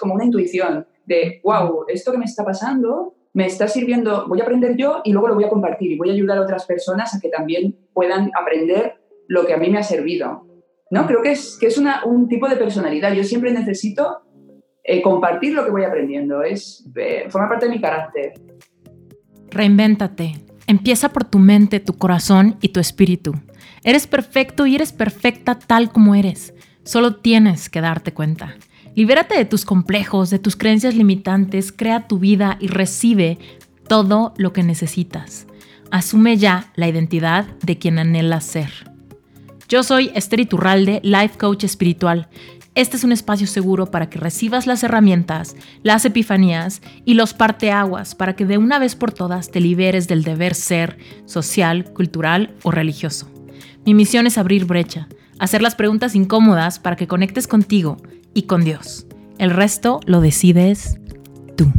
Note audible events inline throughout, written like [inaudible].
como una intuición de, wow, esto que me está pasando me está sirviendo, voy a aprender yo y luego lo voy a compartir y voy a ayudar a otras personas a que también puedan aprender lo que a mí me ha servido. ¿no? Creo que es, que es un tipo de personalidad. Yo siempre necesito eh, compartir lo que voy aprendiendo. Es, eh, forma parte de mi carácter. Reinvéntate. Empieza por tu mente, tu corazón y tu espíritu. Eres perfecto y eres perfecta tal como eres. Solo tienes que darte cuenta. Libérate de tus complejos, de tus creencias limitantes, crea tu vida y recibe todo lo que necesitas. Asume ya la identidad de quien anhelas ser. Yo soy Esther Iturralde, Life Coach Espiritual. Este es un espacio seguro para que recibas las herramientas, las epifanías y los parteaguas para que de una vez por todas te liberes del deber ser social, cultural o religioso. Mi misión es abrir brecha, hacer las preguntas incómodas para que conectes contigo y con Dios. El resto lo decides tú.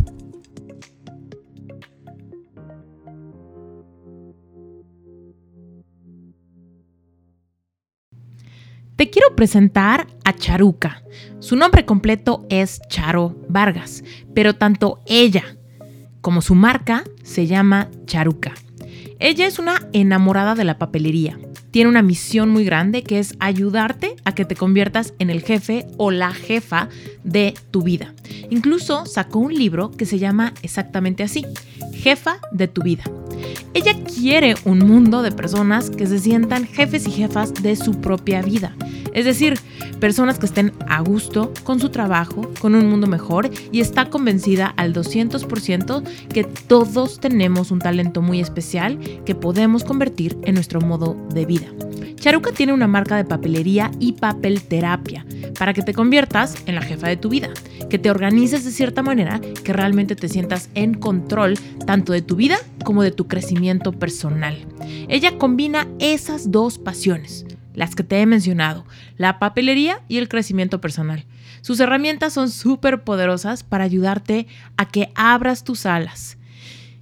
Te quiero presentar a Charuca. Su nombre completo es Charo Vargas, pero tanto ella como su marca se llama Charuca. Ella es una enamorada de la papelería tiene una misión muy grande que es ayudarte a que te conviertas en el jefe o la jefa de tu vida. Incluso sacó un libro que se llama exactamente así, Jefa de tu vida. Ella quiere un mundo de personas que se sientan jefes y jefas de su propia vida. Es decir, personas que estén a gusto con su trabajo, con un mundo mejor y está convencida al 200% que todos tenemos un talento muy especial que podemos convertir en nuestro modo de vida. Charuca tiene una marca de papelería y papel terapia para que te conviertas en la jefa de tu vida, que te organices de cierta manera que realmente te sientas en control tanto de tu vida como de tu crecimiento personal. Ella combina esas dos pasiones, las que te he mencionado, la papelería y el crecimiento personal. Sus herramientas son súper poderosas para ayudarte a que abras tus alas,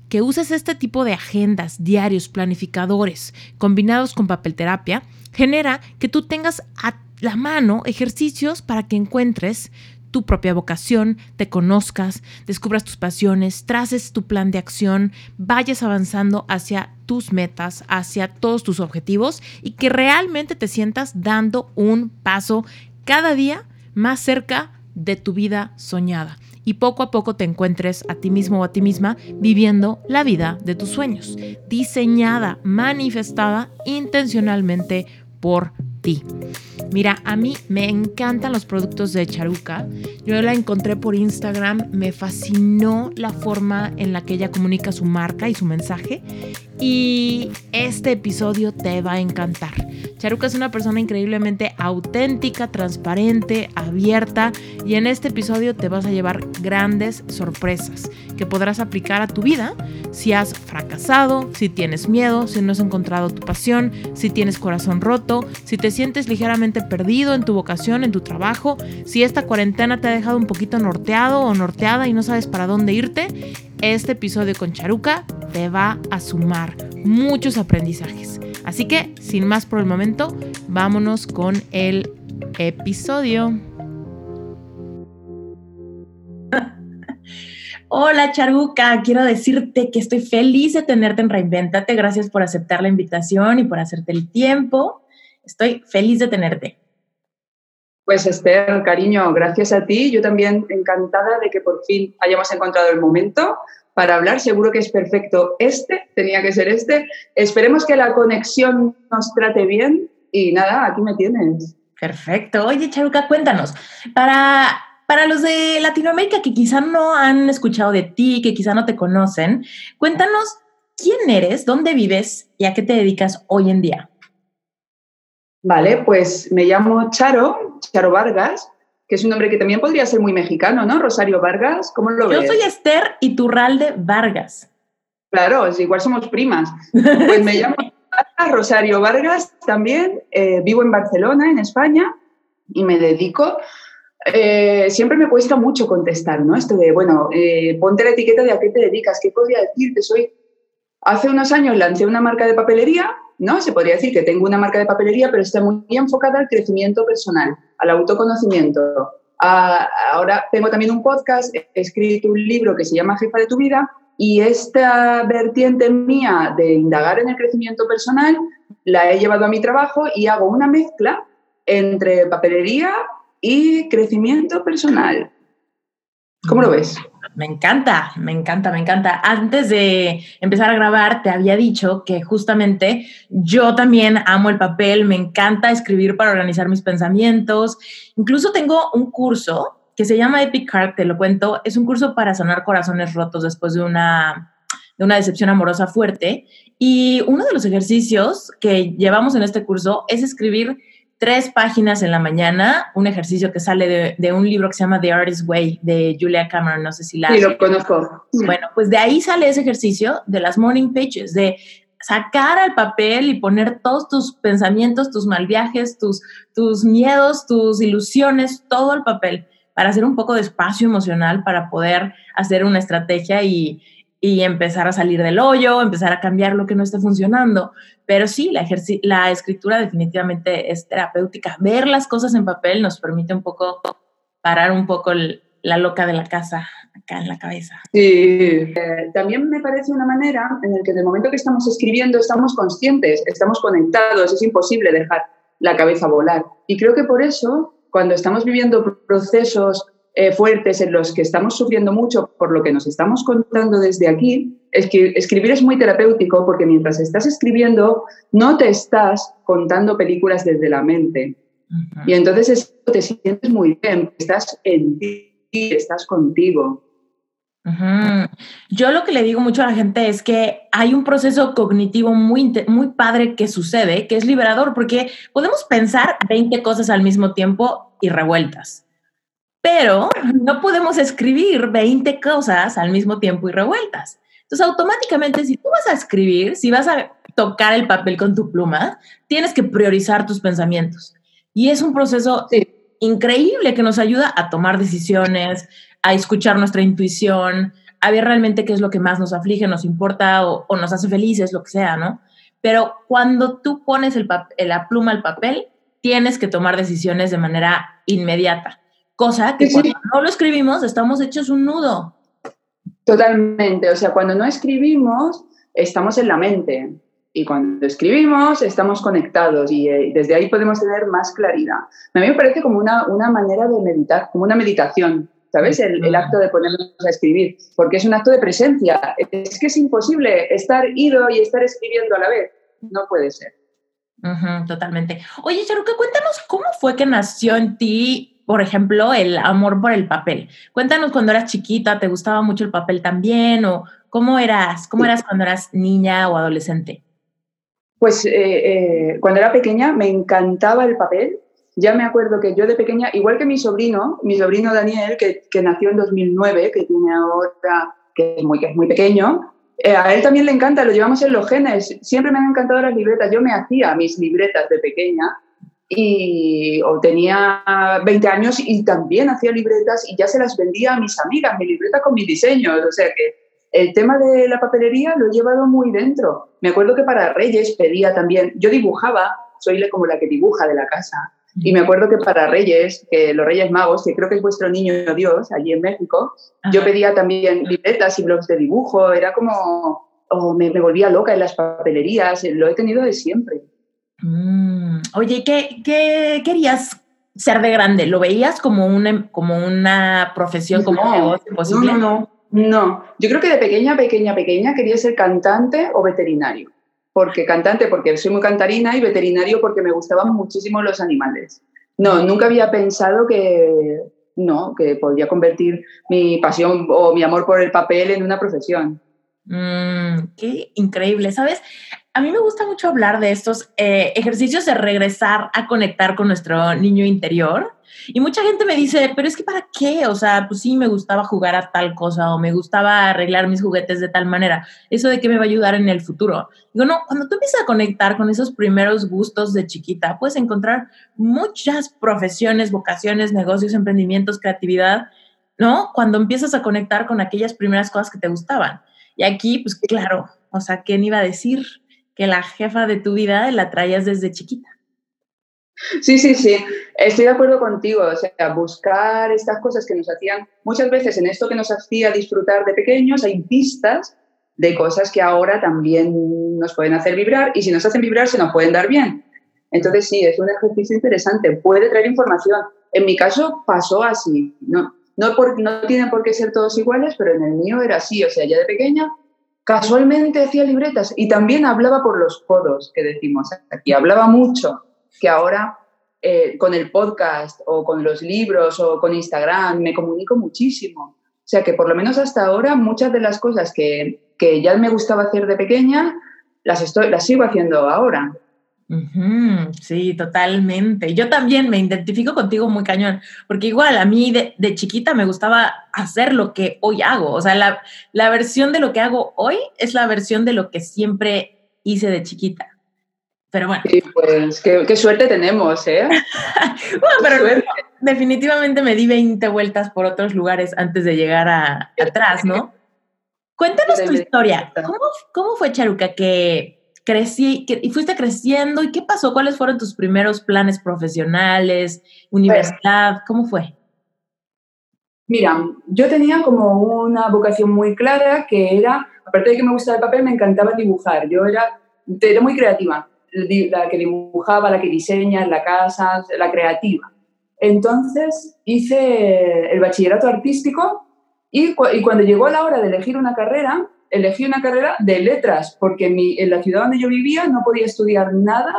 que uses este tipo de agendas, diarios, planificadores, combinados con papel terapia, genera que tú tengas a la mano ejercicios para que encuentres tu propia vocación, te conozcas, descubras tus pasiones, traces tu plan de acción, vayas avanzando hacia tus metas, hacia todos tus objetivos y que realmente te sientas dando un paso cada día más cerca de tu vida soñada y poco a poco te encuentres a ti mismo o a ti misma viviendo la vida de tus sueños, diseñada, manifestada intencionalmente por Mira, a mí me encantan los productos de Charuca. Yo la encontré por Instagram, me fascinó la forma en la que ella comunica su marca y su mensaje. Y este episodio te va a encantar. Charuca es una persona increíblemente auténtica, transparente, abierta y en este episodio te vas a llevar grandes sorpresas que podrás aplicar a tu vida si has fracasado, si tienes miedo, si no has encontrado tu pasión, si tienes corazón roto, si te sientes ligeramente perdido en tu vocación, en tu trabajo, si esta cuarentena te ha dejado un poquito norteado o norteada y no sabes para dónde irte, este episodio con Charuca te va a sumar muchos aprendizajes. Así que, sin más por el momento, vámonos con el episodio. [laughs] Hola Charuca, quiero decirte que estoy feliz de tenerte en Reinventate. Gracias por aceptar la invitación y por hacerte el tiempo. Estoy feliz de tenerte. Pues Esther, cariño, gracias a ti. Yo también encantada de que por fin hayamos encontrado el momento para hablar. Seguro que es perfecto este, tenía que ser este. Esperemos que la conexión nos trate bien y nada, aquí me tienes. Perfecto. Oye, Charuca, cuéntanos, para, para los de Latinoamérica que quizá no han escuchado de ti, que quizá no te conocen, cuéntanos quién eres, dónde vives y a qué te dedicas hoy en día. Vale, pues me llamo Charo, Charo Vargas, que es un nombre que también podría ser muy mexicano, ¿no? Rosario Vargas, ¿cómo lo ves? Yo soy Esther Iturralde Vargas. Claro, igual somos primas. [laughs] Pues me llamo Rosario Vargas también, eh, vivo en Barcelona, en España, y me dedico... Eh, siempre me cuesta mucho contestar, ¿no? Esto de, bueno, eh, ponte la etiqueta de a qué te dedicas, ¿qué podría decirte? Soy... Hace unos años lancé una marca de papelería, ¿no? Se podría decir que tengo una marca de papelería, pero está muy enfocada al crecimiento personal al autoconocimiento, ahora tengo también un podcast, he escrito un libro que se llama Jefa de tu vida y esta vertiente mía de indagar en el crecimiento personal la he llevado a mi trabajo y hago una mezcla entre papelería y crecimiento personal. ¿Cómo lo ves? Me encanta, me encanta, me encanta. Antes de empezar a grabar, te había dicho que justamente yo también amo el papel, me encanta escribir para organizar mis pensamientos. Incluso tengo un curso que se llama Epic Heart, te lo cuento. Es un curso para sanar corazones rotos después de una, de una decepción amorosa fuerte. Y uno de los ejercicios que llevamos en este curso es escribir tres páginas en la mañana, un ejercicio que sale de, un libro que se llama The Artist's Way de Julia Cameron, no sé si la... Sí, lo conozco. Bueno, pues de ahí sale ese ejercicio de las morning pages, de sacar al papel y poner todos tus pensamientos, tus mal viajes, tus, tus miedos, tus ilusiones, todo al papel, para hacer un poco de espacio emocional, para poder hacer una estrategia y, y empezar a salir del hoyo, empezar a cambiar lo que no esté funcionando. Pero sí, la, la escritura definitivamente es terapéutica. Ver las cosas en papel nos permite un poco parar un poco la loca de la casa acá en la cabeza. Sí, eh, también me parece una manera en la que en el momento que estamos escribiendo estamos conscientes, estamos conectados, es imposible dejar la cabeza volar. Y creo que por eso, cuando estamos viviendo procesos eh, fuertes en los que estamos sufriendo mucho por lo que nos estamos contando desde aquí, es que escribir es muy terapéutico porque mientras estás escribiendo no te estás contando películas desde la mente. Y entonces te sientes muy bien, estás en ti, estás contigo. Yo lo que le digo mucho a la gente es que hay un proceso cognitivo muy, muy padre que sucede, que es liberador, porque podemos pensar 20 cosas al mismo tiempo y revueltas pero no podemos escribir 20 cosas al mismo tiempo y revueltas. Entonces, automáticamente, si tú vas a escribir, si vas a tocar el papel con tu pluma, tienes que priorizar tus pensamientos. Y es un proceso increíble que nos ayuda a tomar decisiones, a escuchar nuestra intuición, a ver realmente qué es lo que más nos aflige, nos importa o, nos hace felices, lo que sea, ¿no? Pero cuando tú pones la pluma al papel, tienes que tomar decisiones de manera inmediata. Cosa que cuando no lo escribimos estamos hechos un nudo. Totalmente, o sea, cuando no escribimos estamos en la mente y cuando escribimos estamos conectados y eh, desde ahí podemos tener más claridad. A mí me parece como una, una manera de meditar, como una meditación, ¿sabes? El, el, acto de ponernos a escribir, porque es un acto de presencia. Es que es imposible estar ido y estar escribiendo a la vez. No puede ser. totalmente. Oye, Charuca, cuéntanos cómo fue que nació en ti por ejemplo, el amor por el papel. Cuéntanos cuando eras chiquita, ¿te gustaba mucho el papel también? ¿O cómo eras, cómo eras cuando eras niña o adolescente? Pues eh, eh, cuando era pequeña me encantaba el papel. Ya me acuerdo que yo de pequeña, igual que mi sobrino, mi sobrino Daniel, que, nació en 2009, que tiene ahora, que es muy, que es muy pequeño, eh, a él también le encanta, lo llevamos en los genes. Siempre me han encantado las libretas. Yo me hacía mis libretas de pequeña y o tenía 20 años y también hacía libretas y ya se las vendía a mis amigas, mi libreta con mis diseños. O sea que el tema de la papelería lo he llevado muy dentro. Me acuerdo que para Reyes pedía también, yo dibujaba, soy como la que dibuja de la casa, y me acuerdo que para Reyes, que los Reyes Magos, que creo que es vuestro niño Dios allí en México, yo pedía también libretas y blogs de dibujo, era como, o me, me volvía loca en las papelerías, lo he tenido de siempre. Mm, oye, ¿qué, ¿qué, querías ser de grande? ¿Lo veías como una, como una profesión, como no, negocio posible? No, no, no. Yo creo que de pequeña, pequeña, pequeña quería ser cantante o veterinario. Porque cantante, porque soy muy cantarina, y veterinario porque me gustaban muchísimo los animales. No, nunca había pensado que, no, que podía convertir mi pasión o mi amor por el papel en una profesión. Mm, qué increíble, ¿sabes? A mí me gusta mucho hablar de estos eh, ejercicios de regresar a conectar con nuestro niño interior. Y mucha gente me dice, pero es que ¿para qué? O sea, pues sí, me gustaba jugar a tal cosa o me gustaba arreglar mis juguetes de tal manera. ¿Eso de qué me va a ayudar en el futuro? Digo, no, cuando tú empiezas a conectar con esos primeros gustos de chiquita, puedes encontrar muchas profesiones, vocaciones, negocios, emprendimientos, creatividad, ¿no? Cuando empiezas a conectar con aquellas primeras cosas que te gustaban. Y aquí, pues claro, o sea, ¿quién iba a decir? Que la jefa de tu vida la traías desde chiquita. Sí, sí, sí, estoy de acuerdo contigo. O sea, buscar estas cosas que nos hacían, muchas veces en esto que nos hacía disfrutar de pequeños, hay pistas de cosas que ahora también nos pueden hacer vibrar y si nos hacen vibrar se nos pueden dar bien. Entonces sí, es un ejercicio interesante, puede traer información. En mi caso pasó así, no, no, por, no tienen por qué ser todos iguales, pero en el mío era así, o sea, ya de pequeña casualmente hacía libretas y también hablaba por los codos, que decimos aquí, hablaba mucho, que ahora eh, con el podcast o con los libros o con Instagram me comunico muchísimo. O sea que por lo menos hasta ahora muchas de las cosas que, que ya me gustaba hacer de pequeña, las, estoy, las sigo haciendo ahora sí, totalmente. Yo también me identifico contigo muy cañón, porque igual a mí de, chiquita me gustaba hacer lo que hoy hago. O sea, la, la, versión de lo que hago hoy es la versión de lo que siempre hice de chiquita. Pero bueno. Sí, pues qué, suerte tenemos, ¿eh? [laughs] bueno, pero definitivamente me di 20 vueltas por otros lugares antes de llegar a, atrás, ¿no? [laughs] Cuéntanos tu historia. ¿Cómo, ¿Cómo fue, Charuca, que crecí y fuiste creciendo y qué pasó? ¿Cuáles fueron tus primeros planes profesionales, universidad? ¿Cómo fue? Mira, yo tenía como una vocación muy clara que era, aparte de que me gustaba el papel, me encantaba dibujar. Yo era, era muy creativa, la que dibujaba, la que diseña la casa, la creativa. Entonces hice el bachillerato artístico y, y cuando llegó la hora de elegir una carrera, elegí una carrera de letras, porque en, la ciudad donde yo vivía no podía estudiar nada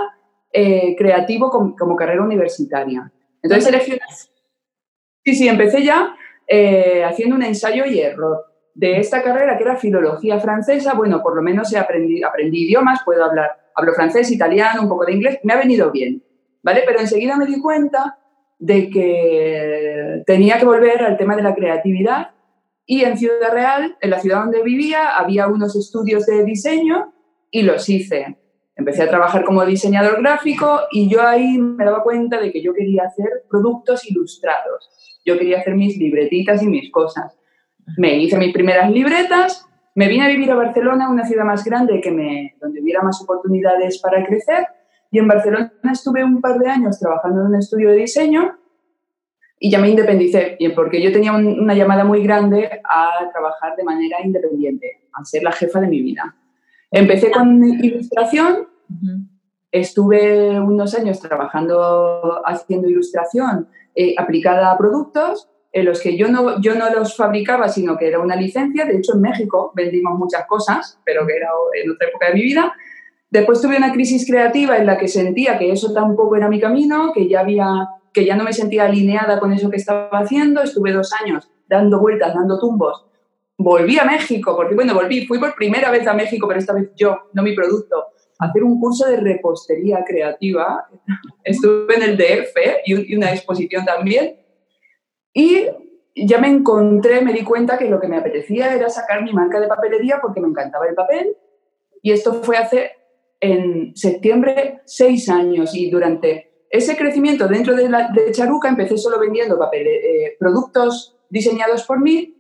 eh, creativo como, carrera universitaria. Entonces elegí una... Sí, sí, empecé ya eh, haciendo un ensayo y error de esta carrera que era filología francesa. Bueno, por lo menos he aprendí, aprendí idiomas, puedo hablar, hablo francés, italiano, un poco de inglés, me ha venido bien, ¿vale? Pero enseguida me di cuenta de que tenía que volver al tema de la creatividad y en Ciudad Real, en la ciudad donde vivía, había unos estudios de diseño y los hice. Empecé a trabajar como diseñador gráfico y yo ahí me daba cuenta de que yo quería hacer productos ilustrados. Yo quería hacer mis libretitas y mis cosas. Me hice mis primeras libretas, me vine a vivir a Barcelona, una ciudad más grande que me, donde hubiera más oportunidades para crecer. Y en Barcelona estuve un par de años trabajando en un estudio de diseño y ya me independicé, porque yo tenía una llamada muy grande a trabajar de manera independiente, a ser la jefa de mi vida. Empecé con ilustración, estuve unos años trabajando haciendo ilustración eh, aplicada a productos en los que yo no, yo no los fabricaba, sino que era una licencia. De hecho, en México vendimos muchas cosas, pero que era en otra época de mi vida. Después tuve una crisis creativa en la que sentía que eso tampoco era mi camino, que ya había que ya no me sentía alineada con eso que estaba haciendo, estuve dos años dando vueltas, dando tumbos. Volví a México, porque bueno, volví, fui por primera vez a México, pero esta vez yo, no mi producto, hacer un curso de repostería creativa. [laughs] Estuve en el DF y una exposición también. Y ya me encontré, me di cuenta que lo que me apetecía era sacar mi marca de papelería porque me encantaba el papel. Y esto fue hace en septiembre seis años y durante ese crecimiento dentro de, la, de Charuca empecé solo vendiendo papel, eh, productos diseñados por mí,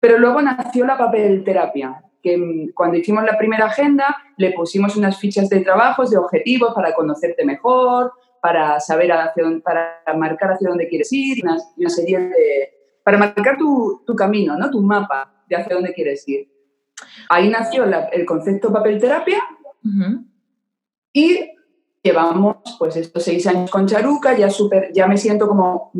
pero luego nació la papel terapia, que mm, cuando hicimos la primera agenda le pusimos unas fichas de trabajos, de objetivos para conocerte mejor, para saber hacia dónde, para marcar hacia dónde quieres ir, una, serie de... para marcar tu, tu, camino, ¿no? tu mapa de hacia dónde quieres ir. Ahí nació el concepto papel terapia y llevamos pues estos seis años con Charuca, ya, super, ya me siento como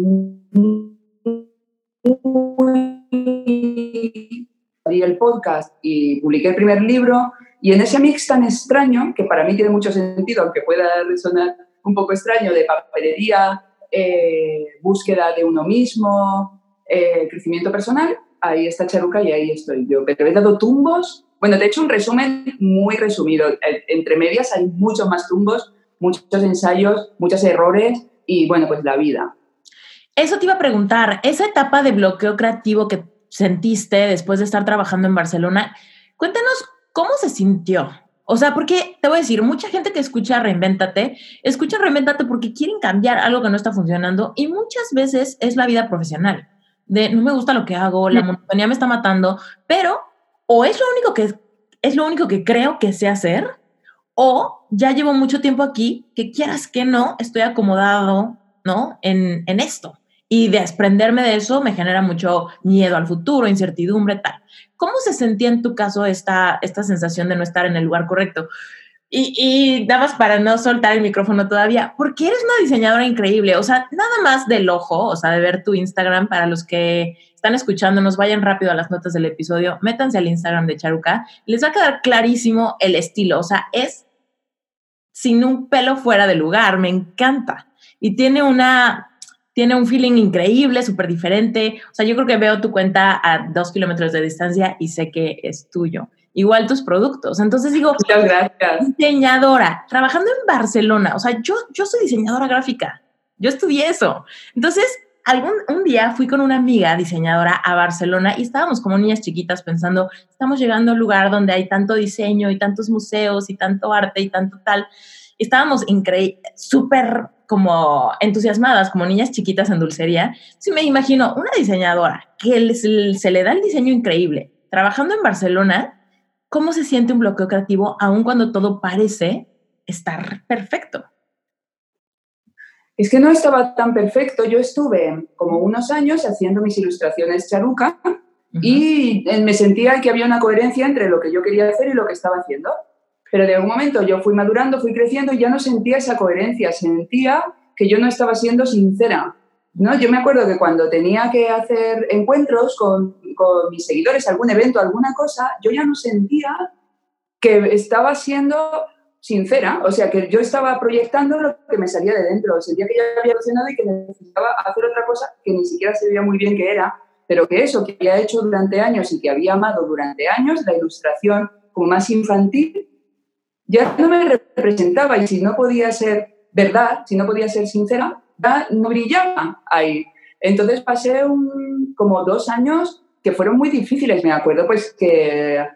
el podcast y publiqué el primer libro. Y en ese mix tan extraño, que para mí tiene mucho sentido, aunque pueda resonar un poco extraño, de papelería, eh, búsqueda de uno mismo, eh, crecimiento personal, ahí está Charuca y ahí estoy yo. Pero he dado tumbos, bueno, te he hecho un resumen muy resumido, entre medias hay muchos más tumbos muchos ensayos, muchos errores y bueno, pues la vida. Eso te iba a preguntar, esa etapa de bloqueo creativo que sentiste después de estar trabajando en Barcelona, cuéntanos cómo se sintió. O sea, porque te voy a decir, mucha gente que escucha Reinvéntate, escucha Reinvéntate porque quieren cambiar algo que no está funcionando y muchas veces es la vida profesional. De no me gusta lo que hago, la monotonía me está matando, pero o es lo único que es lo único que creo que sé hacer o ya llevo mucho tiempo aquí, que quieras que no, estoy acomodado, ¿no? En, en esto. Y desprenderme de eso me genera mucho miedo al futuro, incertidumbre, tal. ¿Cómo se sentía en tu caso esta, esta sensación de no estar en el lugar correcto? Y, y dabas para no soltar el micrófono todavía, porque eres una diseñadora increíble, o sea, nada más del ojo, o sea, de ver tu Instagram, para los que están escuchándonos, vayan rápido a las notas del episodio, métanse al Instagram de Charuca, les va a quedar clarísimo el estilo, o sea, es sin un pelo fuera de lugar, me encanta. Y tiene una, tiene un feeling increíble, súper diferente. O sea, yo creo que veo tu cuenta a dos kilómetros de distancia y sé que es tuyo. Igual tus productos. Entonces digo, Muchas gracias. diseñadora, trabajando en Barcelona. O sea, yo, yo soy diseñadora gráfica. Yo estudié eso. Entonces, algún un día fui con una amiga diseñadora a Barcelona y estábamos como niñas chiquitas pensando, estamos llegando a un lugar donde hay tanto diseño y tantos museos y tanto arte y tanto tal. Estábamos súper como entusiasmadas, como niñas chiquitas en dulcería. Sí me imagino una diseñadora que se le da el diseño increíble, trabajando en Barcelona, ¿cómo se siente un bloqueo creativo aun cuando todo parece estar perfecto? Es que no estaba tan perfecto. Yo estuve como unos años haciendo mis ilustraciones charuca uh -huh. y me sentía que había una coherencia entre lo que yo quería hacer y lo que estaba haciendo. Pero de un momento yo fui madurando, fui creciendo y ya no sentía esa coherencia, sentía que yo no estaba siendo sincera. ¿no? Yo me acuerdo que cuando tenía que hacer encuentros con, con mis seguidores, algún evento, alguna cosa, yo ya no sentía que estaba siendo sincera, o sea, que yo estaba proyectando lo que me salía de dentro, sentía que ya había emocionado y que necesitaba hacer otra cosa que ni siquiera se veía muy bien que era, pero que eso que había hecho durante años y que había amado durante años, la ilustración como más infantil, ya no me representaba y si no podía ser verdad, si no podía ser sincera, no brillaba ahí. Entonces pasé un, como dos años que fueron muy difíciles, me acuerdo, pues que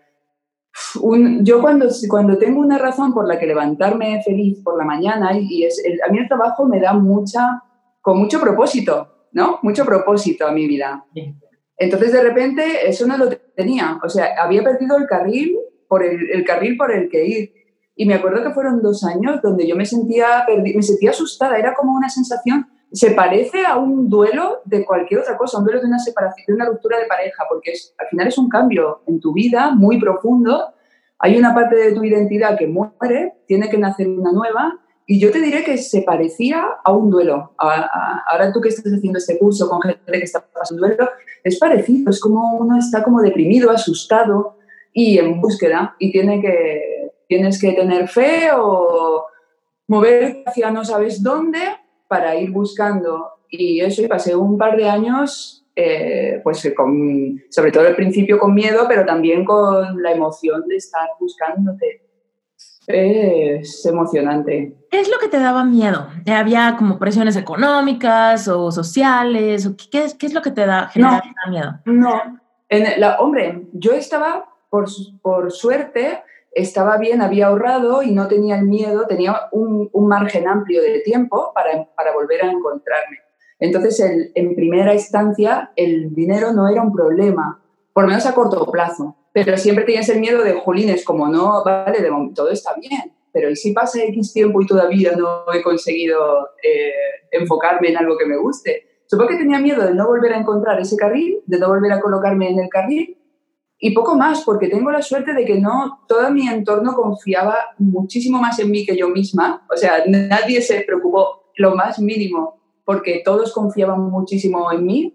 un, yo cuando, cuando tengo una razón por la que levantarme feliz por la mañana y es el, a mí el trabajo me da mucha, con mucho propósito, ¿no? Mucho propósito a mi vida. Entonces de repente eso no lo tenía, o sea, había perdido el carril por el, el carril por el que ir. Y me acuerdo que fueron dos años donde yo me sentía, me sentía asustada, era como una sensación, se parece a un duelo de cualquier otra cosa, un duelo de una separación, de una ruptura de pareja, porque es, al final es un cambio en tu vida muy profundo, hay una parte de tu identidad que muere, tiene que nacer una nueva, y yo te diré que se parecía a un duelo. A, a, ahora tú que estás haciendo este curso con gente que está pasando duelo, es parecido, es como uno está como deprimido, asustado y en búsqueda, y tiene que tienes que tener fe o mover hacia no sabes dónde para ir buscando. Y eso, y pasé un par de años, eh, pues con, sobre todo al principio con miedo, pero también con la emoción de estar buscándote. Es emocionante. ¿Qué es lo que te daba miedo? ¿Había como presiones económicas o sociales? O qué, es, ¿Qué es lo que te da, no, miedo? No, en la, hombre, yo estaba, por, por suerte, estaba bien, había ahorrado y no tenía el miedo, tenía un, margen amplio de tiempo para, para, volver a encontrarme. Entonces, en primera instancia, el dinero no era un problema, por lo menos a corto plazo, pero siempre tenías el miedo de, jolines, como no, vale, de todo está bien, pero ¿y si pasa X tiempo y todavía no he conseguido eh, enfocarme en algo que me guste? Supongo que tenía miedo de no volver a encontrar ese carril, de no volver a colocarme en el carril y poco más, porque tengo la suerte de que no, todo mi entorno confiaba muchísimo más en mí que yo misma. O sea, nadie se preocupó lo más mínimo, porque todos confiaban muchísimo en mí.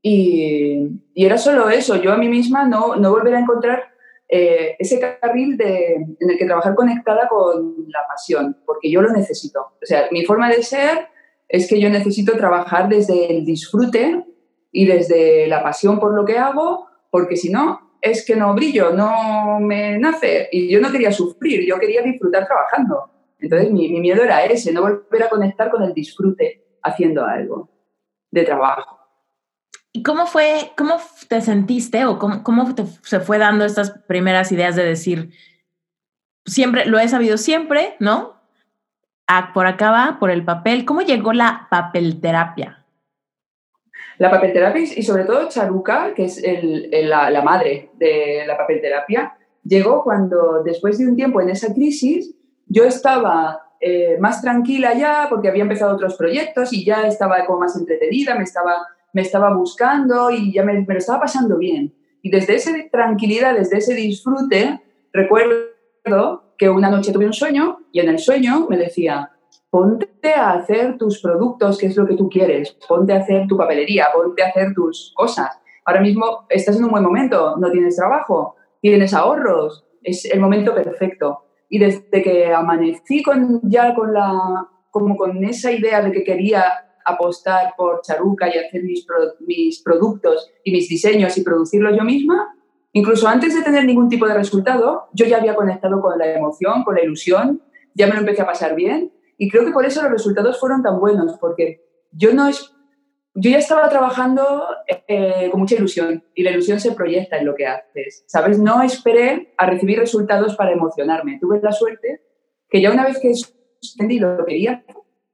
Y, y era solo eso, yo a mí misma no, no volver a encontrar eh, ese carril de, en el que trabajar conectada con la pasión, porque yo lo necesito. O sea, mi forma de ser es que yo necesito trabajar desde el disfrute y desde la pasión por lo que hago, porque si no, es que no brillo, no me nace. Y yo no quería sufrir, yo quería disfrutar trabajando. Entonces mi, mi, miedo era ese, no volver a conectar con el disfrute haciendo algo de trabajo. ¿Y cómo fue, cómo te sentiste o cómo, se fue dando estas primeras ideas de decir, siempre, lo he sabido siempre, ¿no? Ah, por acá va, por el papel. ¿Cómo llegó la papelterapia? La papelterapia y sobre todo Charuca, que es la, madre de la papelterapia, llegó cuando, después de un tiempo en esa crisis, yo estaba eh, más tranquila ya porque había empezado otros proyectos y ya estaba como más entretenida, me estaba, me estaba buscando y ya me, me lo estaba pasando bien. Y desde esa tranquilidad, desde ese disfrute, recuerdo que una noche tuve un sueño y en el sueño me decía, ponte a hacer tus productos, que es lo que tú quieres, ponte a hacer tu papelería, ponte a hacer tus cosas. Ahora mismo estás en un buen momento, no tienes trabajo, tienes ahorros, es el momento perfecto. Y desde que amanecí con, ya con, la, como con esa idea de que quería apostar por Charuca y hacer mis, mis productos y mis diseños y producirlos yo misma, incluso antes de tener ningún tipo de resultado, yo ya había conectado con la emoción, con la ilusión, ya me lo empecé a pasar bien y creo que por eso los resultados fueron tan buenos, porque yo no es, yo ya estaba trabajando eh, con mucha ilusión y la ilusión se proyecta en lo que haces, ¿sabes? No esperé a recibir resultados para emocionarme. Tuve la suerte que ya una vez que entendí lo que quería,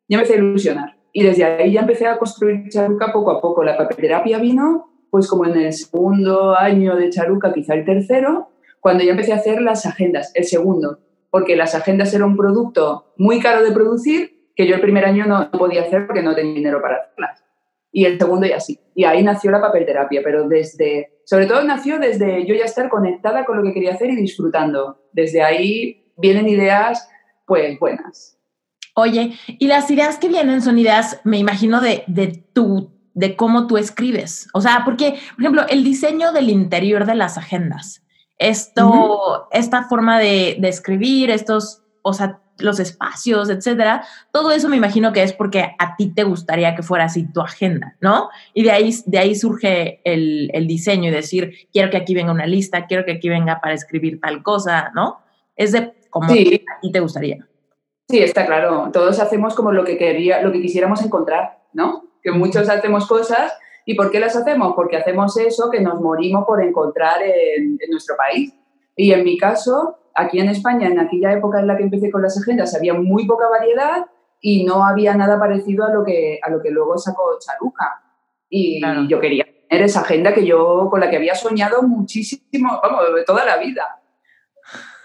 ya empecé a ilusionar. Y desde ahí ya empecé a construir Charuca poco a poco. La papelterapia vino pues como en el segundo año de Charuca, quizá el tercero, cuando ya empecé a hacer las agendas, el segundo, porque las agendas eran un producto muy caro de producir que yo el primer año no podía hacer porque no tenía dinero para hacerlas y el segundo y así. Y ahí nació la papelterapia, pero desde, sobre todo nació desde yo ya estar conectada con lo que quería hacer y disfrutando. Desde ahí vienen ideas, pues, buenas. Oye, y las ideas que vienen son ideas, me imagino, de, de tu, de cómo tú escribes. O sea, porque, por ejemplo, el diseño del interior de las agendas, esto, esta forma de, de escribir, estos, o sea, los espacios, etcétera, todo eso me imagino que es porque a ti te gustaría que fuera así tu agenda, ¿no? Y de ahí, de ahí surge el, diseño y decir, quiero que aquí venga una lista, quiero que aquí venga para escribir tal cosa, ¿no? Es de como a ti te gustaría. Sí, está claro. Todos hacemos como lo que quería, lo que quisiéramos encontrar, ¿no? Que muchos hacemos cosas y ¿por qué las hacemos? Porque hacemos eso que nos morimos por encontrar en, en nuestro país. Y en mi caso, aquí en España, en aquella época en la que empecé con las agendas, había muy poca variedad y no había nada parecido a lo que, a lo que luego sacó Charuca. Y yo quería tener esa agenda que yo, con la que había soñado muchísimo, vamos, toda la vida.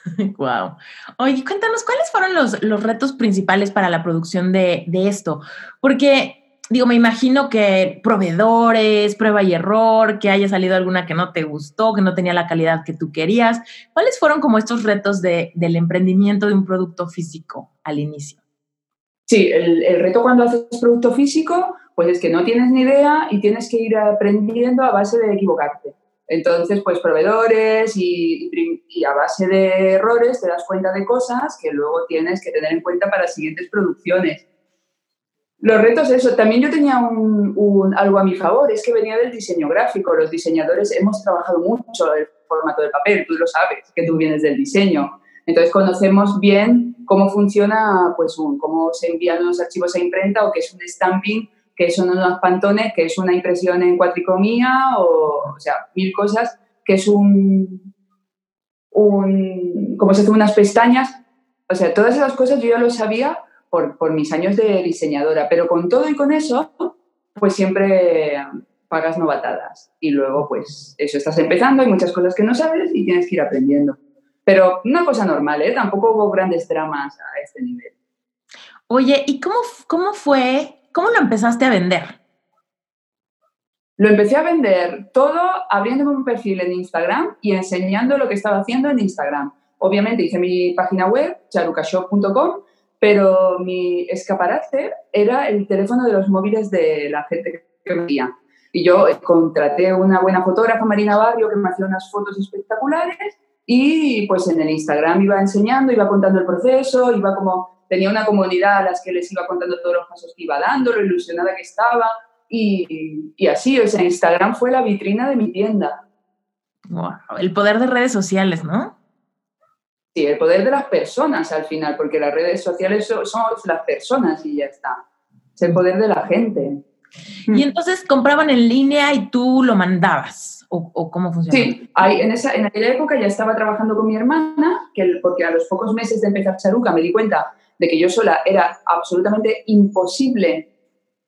[laughs] Wow. Oye, cuéntanos, ¿cuáles fueron los, los retos principales para la producción de, de esto? Porque digo, me imagino que proveedores, prueba y error, que haya salido alguna que no te gustó, que no tenía la calidad que tú querías. ¿Cuáles fueron como estos retos de, del emprendimiento de un producto físico al inicio? Sí, el, el, reto cuando haces producto físico, pues es que no tienes ni idea y tienes que ir aprendiendo a base de equivocarte. Entonces, pues proveedores y, y, a base de errores te das cuenta de cosas que luego tienes que tener en cuenta para siguientes producciones. Los retos, eso. También yo tenía un, algo a mi favor, es que venía del diseño gráfico. Los diseñadores hemos trabajado mucho el formato de papel, tú lo sabes, que tú vienes del diseño. Entonces conocemos bien cómo funciona, pues, un, cómo se envían los archivos a imprenta o qué es un stamping, qué son unos pantones, qué es una impresión en cuatricomía o, sea, mil cosas, que es un, un, cómo se hacen unas pestañas. O sea, todas esas cosas yo ya lo sabía por, mis años de diseñadora, pero con todo y con eso, pues siempre pagas novatadas. Y luego, pues eso, estás empezando, hay muchas cosas que no sabes y tienes que ir aprendiendo. Pero una cosa normal, ¿eh? Tampoco hubo grandes dramas a este nivel. Oye, ¿y cómo, cómo fue, cómo lo empezaste a vender? Lo empecé a vender todo abriéndome un perfil en Instagram y enseñando lo que estaba haciendo en Instagram. Obviamente hice mi página web, charucashop.com, pero mi escaparate era el teléfono de los móviles de la gente que veía. Y yo contraté una buena fotógrafa, Marina Barrio, que me hacía unas fotos espectaculares y pues en el Instagram iba enseñando, iba contando el proceso, iba como, tenía una comunidad a las que les iba contando todos los pasos que iba dando, lo ilusionada que estaba y, y así, o sea, Instagram fue la vitrina de mi tienda. Wow, el poder de redes sociales, ¿no? Sí, el poder de las personas al final, porque las redes sociales son, las personas y ya está. Es el poder de la gente. Y entonces compraban en línea y tú lo mandabas. ¿O, cómo funcionaba? Sí, en, esa, en aquella época ya estaba trabajando con mi hermana, que, porque a los pocos meses de empezar Charuca me di cuenta de que yo sola era absolutamente imposible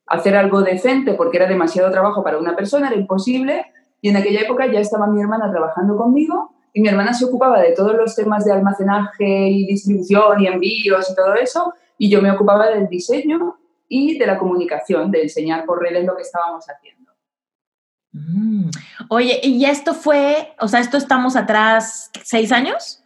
hacer algo decente porque era demasiado trabajo para una persona, era imposible. Y en aquella época ya estaba mi hermana trabajando conmigo y mi hermana se ocupaba de todos los temas de almacenaje y distribución y envíos y todo eso, y yo me ocupaba del diseño y de la comunicación, de enseñar por redes lo que estábamos haciendo. Mm. Oye, ¿y esto fue, o sea, esto estamos atrás seis años?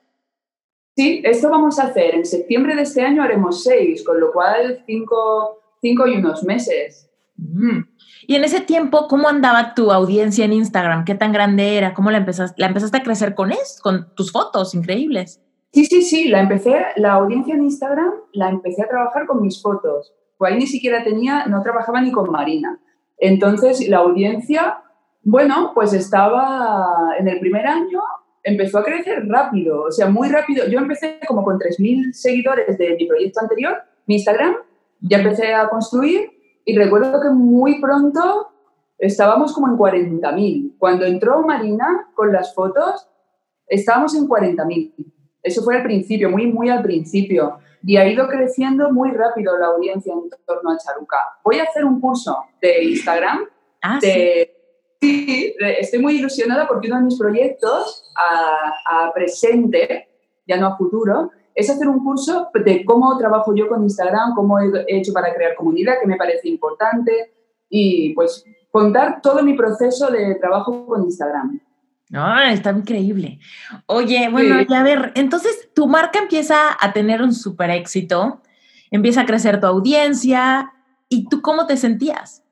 Sí, esto vamos a hacer. En septiembre de este año haremos seis, con lo cual cinco, cinco y unos meses. Mm. Y en ese tiempo, ¿cómo andaba tu audiencia en Instagram? ¿Qué tan grande era? ¿Cómo la empezaste, la empezaste a crecer con eso, con tus fotos increíbles? Sí, sí, sí, la empecé, la audiencia en Instagram la empecé a trabajar con mis fotos. Pues ahí ni siquiera tenía, no trabajaba ni con Marina. Entonces, la audiencia, bueno, pues estaba en el primer año, empezó a crecer rápido, o sea, muy rápido. Yo empecé como con 3.000 seguidores de mi proyecto anterior, mi Instagram, ya empecé a construir y recuerdo que muy pronto estábamos como en 40.000. Cuando entró Marina con las fotos, estábamos en 40.000. Eso fue al principio, muy, muy al principio. Y ha ido creciendo muy rápido la audiencia en torno a Charuca. Voy a hacer un curso de Instagram. Ah, sí. sí. estoy muy ilusionada porque uno de mis proyectos a, a presente, ya no a futuro, es hacer un curso de cómo trabajo yo con Instagram, cómo he hecho para crear comunidad, que me parece importante, y pues contar todo mi proceso de trabajo con Instagram. Ah, está increíble. Oye, bueno, ya a ver, entonces tu marca empieza a tener un súper éxito, empieza a crecer tu audiencia, ¿y tú cómo te sentías?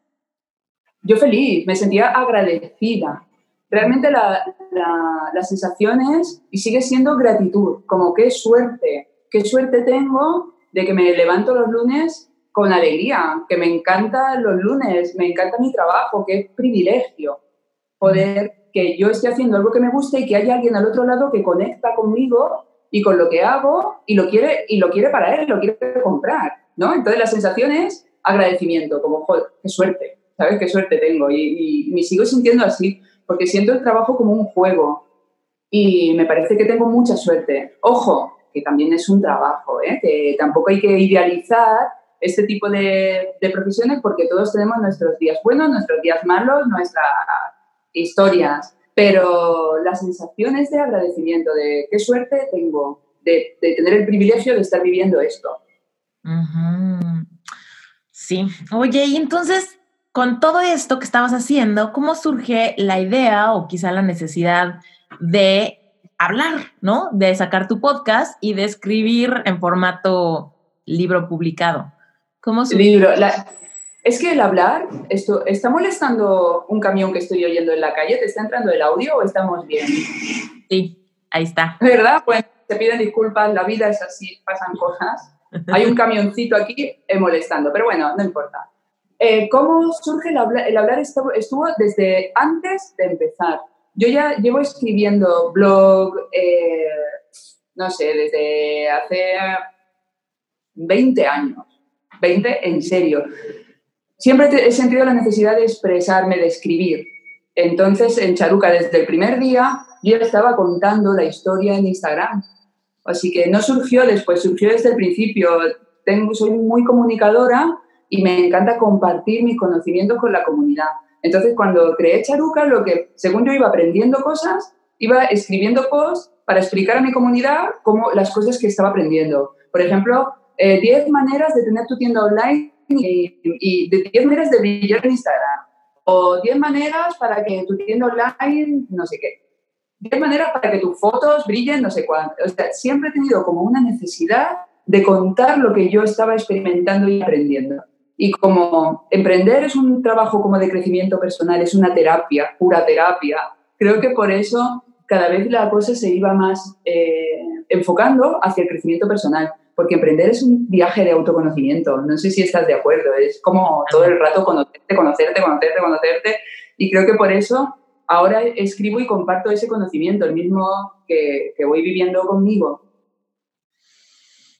Yo feliz, me sentía agradecida, realmente la, la, sensación es, y sigue siendo gratitud, como qué suerte, qué suerte tengo de que me levanto los lunes con alegría, que me encanta los lunes, me encanta mi trabajo, qué privilegio poder que yo esté haciendo algo que me guste y que haya alguien al otro lado que conecta conmigo y con lo que hago y lo quiere y lo quiere para él, lo quiere comprar, ¿no? Entonces la sensación es agradecimiento, como, qué suerte, ¿sabes? Qué suerte tengo y me sigo sintiendo así porque siento el trabajo como un juego y me parece que tengo mucha suerte. Ojo, que también es un trabajo, ¿eh? que tampoco hay que idealizar este tipo de, profesiones porque todos tenemos nuestros días buenos, nuestros días malos, nuestras historias, pero la sensación es de agradecimiento, de qué suerte tengo de, tener el privilegio de estar viviendo esto. Sí, oye, y entonces con todo esto que estabas haciendo, ¿cómo surge la idea o quizá la necesidad de hablar, ¿no? De sacar tu podcast y de escribir en formato libro publicado. ¿Cómo surge? Libro. es que el hablar, esto, ¿está molestando un camión que estoy oyendo en la calle? ¿Te está entrando el audio o estamos bien? Sí, ahí está. ¿Verdad? Pues te piden disculpas, la vida es así, pasan cosas. Hay un camioncito aquí eh, molestando, pero bueno, no importa. Eh, ¿Cómo surge el hablar? El hablar estuvo, desde antes de empezar. Yo ya llevo escribiendo blog, eh, no sé, desde hace 20 años. 20 en serio. Siempre he sentido la necesidad de expresarme, de escribir. Entonces, en Charuca, desde el primer día, yo estaba contando la historia en Instagram. Así que no surgió después, surgió desde el principio. Tengo, soy muy comunicadora y me encanta compartir mis conocimientos con la comunidad. Entonces, cuando creé Charuca, lo que, según yo iba aprendiendo cosas, iba escribiendo posts para explicar a mi comunidad cómo las cosas que estaba aprendiendo. Por ejemplo, 10 eh, maneras de tener tu tienda online y, de 10 maneras de brillar en Instagram. O 10 maneras para que tu tienda online, no sé qué. 10 maneras para que tus fotos brillen, no sé cuánto. O sea, siempre he tenido como una necesidad de contar lo que yo estaba experimentando y aprendiendo. Y como emprender es un trabajo como de crecimiento personal, es una terapia, pura terapia, creo que por eso cada vez la cosa se iba más eh, enfocando hacia el crecimiento personal, porque emprender es un viaje de autoconocimiento. No sé si estás de acuerdo, es como todo el rato conocerte, conocerte, conocerte, conocerte. Y creo que por eso ahora escribo y comparto ese conocimiento, el mismo que, que voy viviendo conmigo.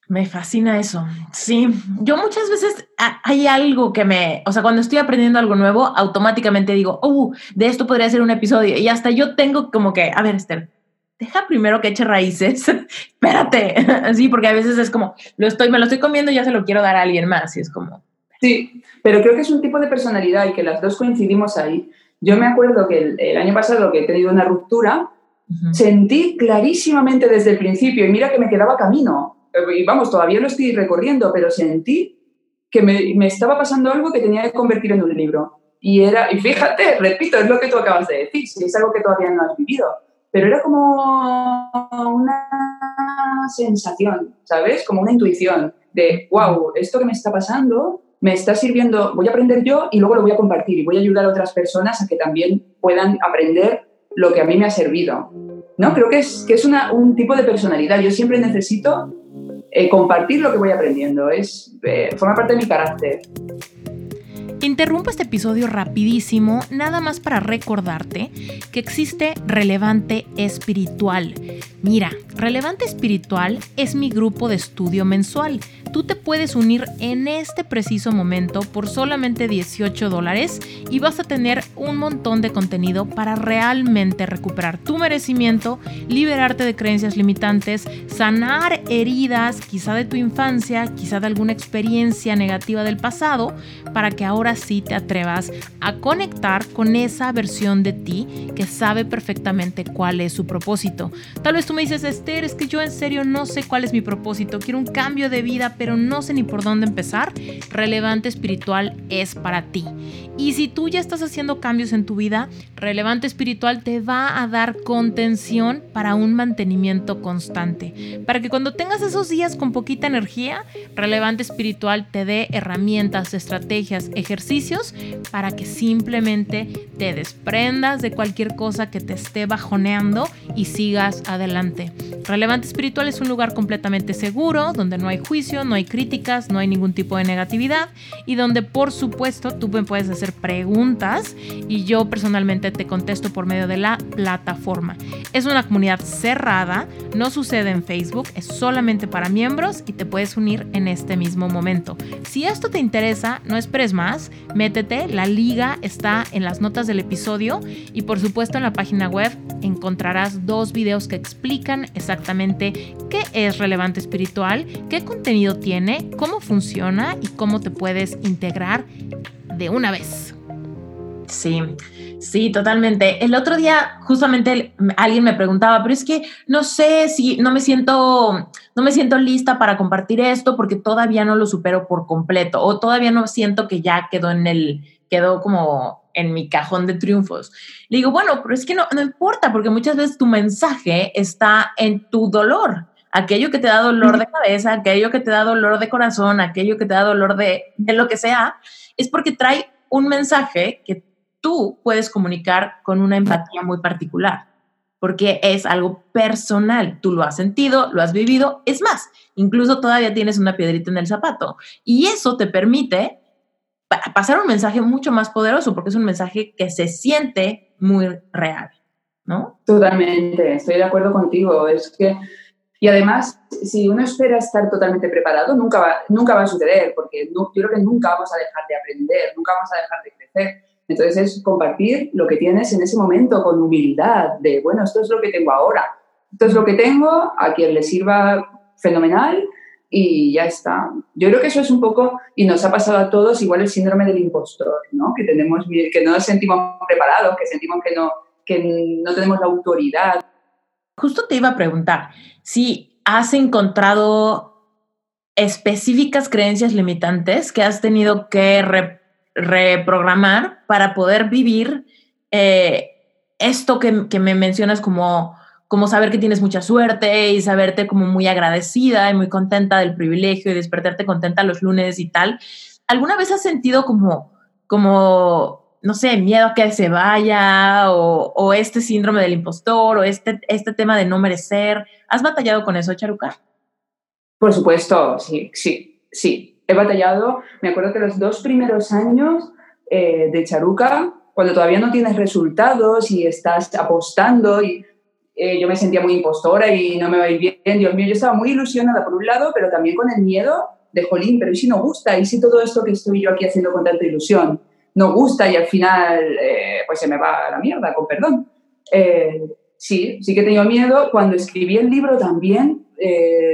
Me fascina eso. Sí, yo muchas veces hay algo que me, o sea, cuando estoy aprendiendo algo nuevo, automáticamente digo, oh, de esto podría ser un episodio. Y hasta yo tengo como que, a ver, Esther, deja primero que eche raíces. [laughs] Espérate. [laughs] Así, porque a veces es como, lo estoy, me lo estoy comiendo y ya se lo quiero dar a alguien más. Y es como. Sí, pero creo que es un tipo de personalidad y que las dos coincidimos ahí. Yo me acuerdo que el, el año pasado que he tenido una ruptura, Sentí clarísimamente desde el principio, y mira que me quedaba camino, y vamos, todavía lo estoy recorriendo, pero sentí que me, me estaba pasando algo que tenía que convertir en un libro. Y era, y fíjate, [laughs] repito, es lo que tú acabas de decir, si es algo que todavía no has vivido, pero era como una sensación, ¿sabes? Como una intuición de, wow, esto que me está pasando me está sirviendo, voy a aprender yo y luego lo voy a compartir y voy a ayudar a otras personas a que también puedan aprender lo que a mí me ha servido. ¿No? Creo que es, que es una, un tipo de personalidad. Yo siempre necesito eh, compartir lo que voy aprendiendo. Es, eh, forma parte de mi carácter. Interrumpo este episodio rapidísimo, nada más para recordarte que existe Relevante Espiritual. Mira, Relevante Espiritual es mi grupo de estudio mensual tú te puedes unir en este preciso momento por solamente 18 dólares y vas a tener un montón de contenido para realmente recuperar tu merecimiento, liberarte de creencias limitantes, sanar heridas quizá de tu infancia, quizá de alguna experiencia negativa del pasado, para que ahora sí te atrevas a conectar con esa versión de ti que sabe perfectamente cuál es su propósito. Tal vez tú me dices, Esther, es que yo en serio no sé cuál es mi propósito, quiero un cambio de vida, pero no sé ni por dónde empezar, Relevante Espiritual es para ti. Y si tú ya estás haciendo cambios en tu vida, Relevante Espiritual te va a dar contención para un mantenimiento constante. Para que cuando tengas esos días con poquita energía, Relevante Espiritual te dé herramientas, estrategias, ejercicios para que simplemente te desprendas de cualquier cosa que te esté bajoneando y sigas adelante. Relevante Espiritual es un lugar completamente seguro, donde no hay juicio, no hay críticas, no hay ningún tipo de negatividad y donde por supuesto tú me puedes hacer preguntas y yo personalmente te contesto por medio de la plataforma. Es una comunidad cerrada, no sucede en Facebook, es solamente para miembros y te puedes unir en este mismo momento. Si esto te interesa, no esperes más, métete, la liga está en las notas del episodio y por supuesto en la página web encontrarás dos videos que explican exactamente qué es relevante espiritual, qué contenido tiene, cómo funciona y cómo te puedes integrar de una vez. Sí, sí, totalmente. El otro día justamente alguien me preguntaba, pero es que no sé si no me siento, no me siento lista para compartir esto porque todavía no lo supero por completo o todavía no siento que ya quedó en el, quedó como en mi cajón de triunfos. Le digo, bueno, pero es que no, no importa porque muchas veces tu mensaje está en tu dolor. Aquello que te da dolor de cabeza, aquello que te da dolor de corazón, aquello que te da dolor de, de lo que sea, es porque trae un mensaje que tú puedes comunicar con una empatía muy particular, porque es algo personal, tú lo has sentido, lo has vivido, es más, incluso todavía tienes una piedrita en el zapato y eso te permite pasar un mensaje mucho más poderoso porque es un mensaje que se siente muy real, ¿no? Totalmente, estoy de acuerdo contigo, es que y además, si uno espera estar totalmente preparado, nunca va, nunca va a suceder, porque yo creo que nunca vamos a dejar de aprender, nunca vamos a dejar de crecer. Entonces es compartir lo que tienes en ese momento con humildad, de, bueno, esto es lo que tengo ahora, esto es lo que tengo, a quien le sirva fenomenal y ya está. Yo creo que eso es un poco, y nos ha pasado a todos, igual el síndrome del impostor, ¿no? Que, tenemos, que no nos sentimos preparados, que sentimos que no, que no tenemos la autoridad. Justo te iba a preguntar, si has encontrado específicas creencias limitantes que has tenido que reprogramar para poder vivir eh, esto que, que, me mencionas como, como saber que tienes mucha suerte y saberte como muy agradecida y muy contenta del privilegio y despertarte contenta los lunes y tal. ¿Alguna vez has sentido como, como no sé, miedo a que se vaya o, este síndrome del impostor o este, este tema de no merecer. ¿Has batallado con eso, Charuca? Por supuesto, sí, sí, sí. He batallado. Me acuerdo que los dos primeros años eh, de Charuca, cuando todavía no tienes resultados y estás apostando y eh, yo me sentía muy impostora y no me va a ir bien. Dios mío, yo estaba muy ilusionada por un lado, pero también con el miedo de, jolín, pero ¿y si no gusta? ¿Y si todo esto que estoy yo aquí haciendo con tanta ilusión? no gusta y al final eh, pues se me va a la mierda, con perdón. Eh, sí, sí que he tenido miedo. Cuando escribí el libro también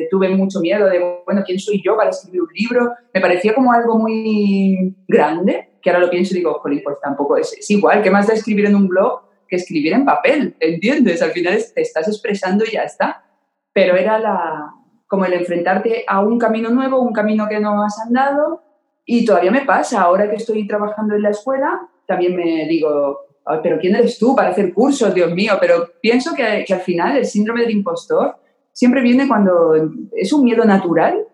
tuve mucho miedo de, bueno, ¿quién soy yo para escribir un libro? Me parecía como algo muy grande, que ahora lo pienso y digo, pues tampoco es, es igual, ¿qué más da escribir en un blog que escribir en papel, ¿entiendes? Al final te estás expresando y ya está. Pero era la, como el enfrentarte a un camino nuevo, un camino que no has andado. Y todavía me pasa, ahora que estoy trabajando en la escuela, también me digo, pero ¿quién eres tú para hacer cursos, Dios mío? Pero pienso que, que al final el síndrome del impostor siempre viene cuando es un miedo natural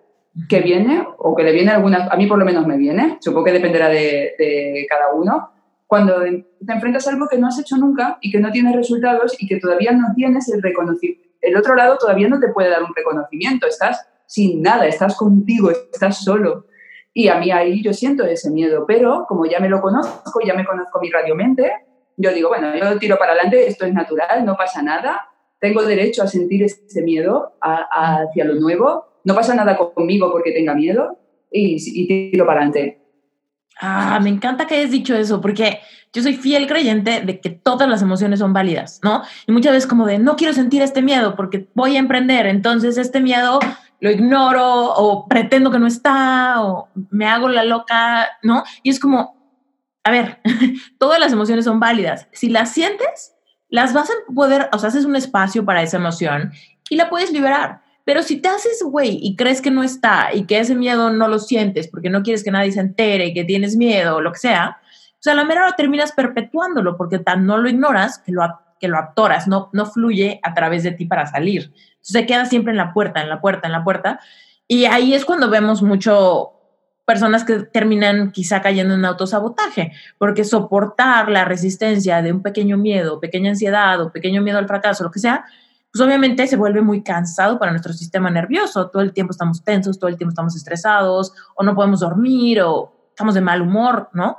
que viene o que le viene a alguna, a mí por lo menos me viene, supongo que dependerá de, de cada uno, cuando te enfrentas a algo que no has hecho nunca y que no tienes resultados y que todavía no tienes el reconocimiento. El otro lado todavía no te puede dar un reconocimiento, estás sin nada, estás contigo, estás solo. Y a mí ahí yo siento ese miedo, pero como ya me lo conozco, ya me conozco mi radiomente, yo digo, bueno, yo tiro para adelante, esto es natural, no pasa nada, tengo derecho a sentir ese miedo hacia lo nuevo, no pasa nada conmigo porque tenga miedo y, y tiro para adelante. Ah, me encanta que hayas dicho eso, porque yo soy fiel creyente de que todas las emociones son válidas, ¿no? Y muchas veces como de, no quiero sentir este miedo porque voy a emprender, entonces este miedo lo ignoro o pretendo que no está o me hago la loca, ¿no? Y es como, a ver, [laughs] todas las emociones son válidas. Si las sientes, las vas a poder, o sea, haces un espacio para esa emoción y la puedes liberar. Pero si te haces güey y crees que no está y que ese miedo no lo sientes porque no quieres que nadie se entere y que tienes miedo o lo que sea, pues a la mera hora terminas perpetuándolo porque tan no lo ignoras que lo, que lo aptoras, no, no fluye a través de ti para salir. Se queda siempre en la puerta, en la puerta, en la puerta. Y ahí es cuando vemos mucho personas que terminan quizá cayendo en autosabotaje, porque soportar la resistencia de un pequeño miedo, pequeña ansiedad o pequeño miedo al fracaso, lo que sea, pues obviamente se vuelve muy cansado para nuestro sistema nervioso. Todo el tiempo estamos tensos, todo el tiempo estamos estresados, o no podemos dormir, o estamos de mal humor, ¿no?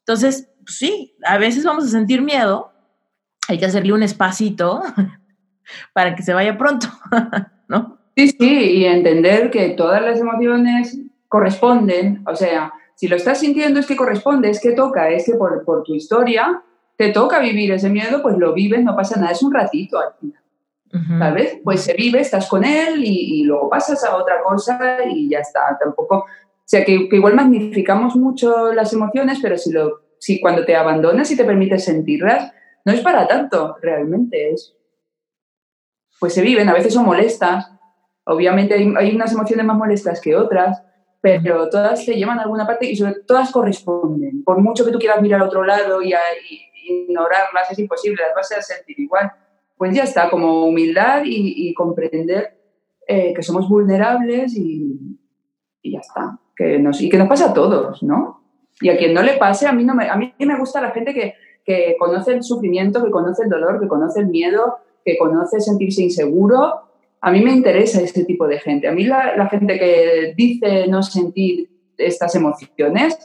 Entonces, pues sí, a veces vamos a sentir miedo, hay que hacerle un espacito [laughs] para que se vaya pronto, [laughs] ¿no? Sí, sí, y entender que todas las emociones corresponden, o sea, si lo estás sintiendo es que corresponde, es que toca, es que por, por tu historia te toca vivir ese miedo, pues lo vives, no pasa nada, es un ratito al final. Tal vez, pues se vive, estás con él y, luego pasas a otra cosa y ya está. Tampoco, o sea, que, igual magnificamos mucho las emociones, pero si, lo, si cuando te abandonas y te permites sentirlas, no es para tanto, realmente es. Pues se viven, a veces son molestas, obviamente hay, unas emociones más molestas que otras, pero todas te llevan a alguna parte y sobre todas corresponden. Por mucho que tú quieras mirar a otro lado y, y ignorarlas, es imposible, las vas a sentir igual pues ya está, como humildad y, comprender eh, que somos vulnerables y, ya está. Que nos, y que nos pasa a todos, ¿no? Y a quien no le pase, a mí, no me, a mí me gusta la gente que, que conoce el sufrimiento, que conoce el dolor, que conoce el miedo, que conoce sentirse inseguro. A mí me interesa ese tipo de gente. A mí la, la gente que dice no sentir estas emociones,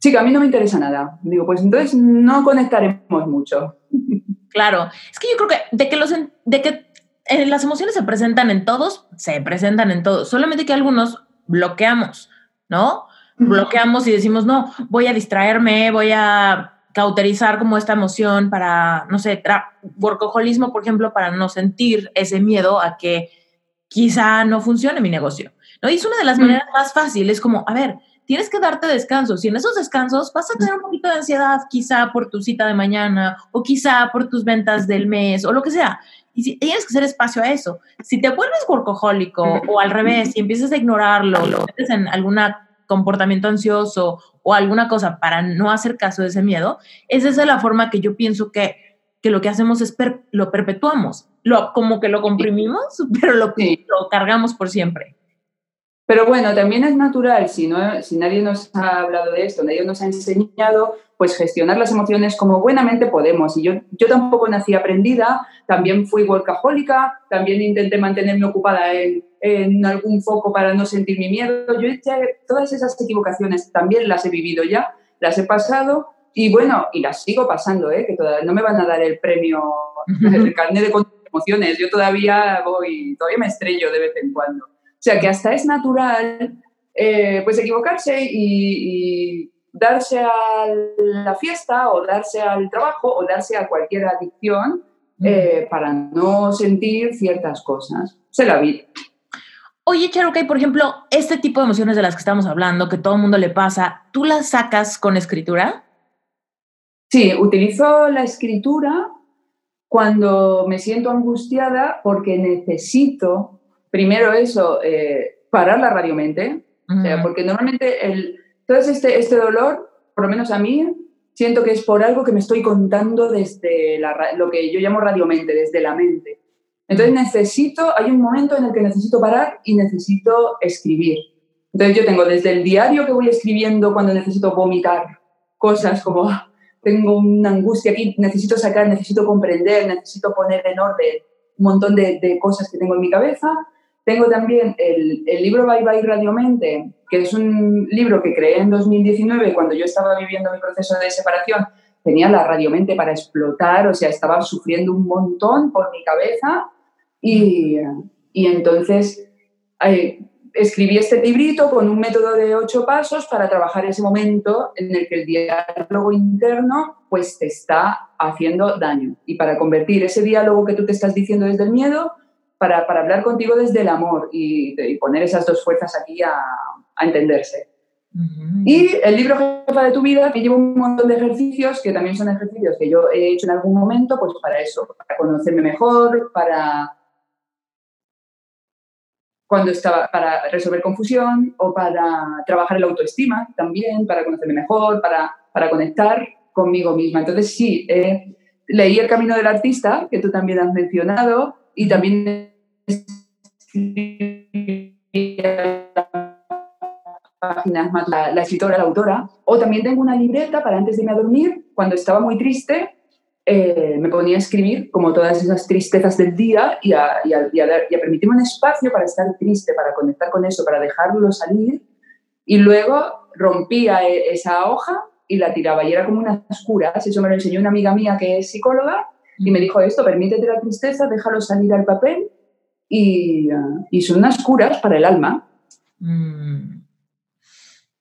sí, que a mí no me interesa nada. Digo, pues entonces no conectaremos mucho. [laughs] Claro, es que yo creo que de que, los, de que eh, las emociones se presentan en todos, se presentan en todos, solamente que algunos bloqueamos, ¿no? Bloqueamos y decimos, no, voy a distraerme, voy a cauterizar como esta emoción para, no sé, workaholismo, por ejemplo, para no sentir ese miedo a que quizá no funcione mi negocio. ¿no? Y es una de las maneras más fáciles, como, a ver, tienes que darte descansos y en esos descansos vas a tener un poquito de ansiedad quizá por tu cita de mañana o quizá por tus ventas del mes o lo que sea. Y si, tienes que hacer espacio a eso. Si te vuelves workahólico o al revés, y empiezas a ignorarlo, lo metes en algún comportamiento ansioso o alguna cosa para no hacer caso de ese miedo, esa es la forma que yo pienso que, que lo que hacemos es lo perpetuamos. Lo, como que lo comprimimos, [laughs] pero lo, lo cargamos por siempre. Pero bueno, también es natural, si, no, si nadie nos ha hablado de esto, nadie nos ha enseñado, pues gestionar las emociones como buenamente podemos. Y yo, yo tampoco nací aprendida, también fui workahólica, también intenté mantenerme ocupada en, en algún foco para no sentir mi miedo. Yo todas esas equivocaciones también las he vivido ya, las he pasado y bueno, y las sigo pasando, ¿eh? que todavía no me van a dar el premio, [laughs] el carnet de emociones. Yo todavía voy, todavía me estrello de vez en cuando. O sea que hasta es natural eh, pues equivocarse y, darse a la fiesta o darse al trabajo o darse a cualquier adicción eh, para no sentir ciertas cosas. Se la vi. Oye, Cherokee, por ejemplo, este tipo de emociones de las que estamos hablando, que todo el mundo le pasa, ¿tú las sacas con escritura? Sí, utilizo la escritura cuando me siento angustiada porque necesito, primero eso, eh, parar la radiomente, o sea, porque normalmente el, todo este, este dolor, por lo menos a mí, siento que es por algo que me estoy contando desde la, lo que yo llamo radiomente, desde la mente. Entonces necesito, hay un momento en el que necesito parar y necesito escribir. Entonces yo tengo desde el diario que voy escribiendo cuando necesito vomitar cosas como ah, tengo una angustia aquí, necesito sacar, necesito comprender, necesito poner en orden un montón de, de cosas que tengo en mi cabeza. Tengo también el, el, libro Bye Bye Radiomente, que es un libro que creé en 2019 cuando yo estaba viviendo mi proceso de separación. Tenía la radiomente para explotar, o sea, estaba sufriendo un montón por mi cabeza y, y entonces eh, escribí este librito con un método de ocho pasos para trabajar ese momento en el que el diálogo interno pues te está haciendo daño y para convertir ese diálogo que tú te estás diciendo desde el miedo para, para hablar contigo desde el amor y, y, poner esas dos fuerzas aquí a, a entenderse. Uh -huh. Y el libro Jefa de tu vida, que lleva un montón de ejercicios, que también son ejercicios que yo he hecho en algún momento, pues para eso, para conocerme mejor, para cuando estaba para resolver confusión o para trabajar la autoestima también, para conocerme mejor, para, para conectar conmigo misma. Entonces sí, eh, leí El Camino del Artista, que tú también has mencionado, y también páginas más la, la, escritora, la autora, o también tengo una libreta para antes de irme a dormir, cuando estaba muy triste, eh, me ponía a escribir como todas esas tristezas del día y a, y, a, y, a y a, permitirme un espacio para estar triste, para conectar con eso, para dejarlo salir. Y luego rompía e, esa hoja y la tiraba y era como unas curas. Eso me lo enseñó una amiga mía que es psicóloga y me dijo esto, permítete la tristeza, déjalo salir al papel y, uh, y son unas curas para el alma. Mm.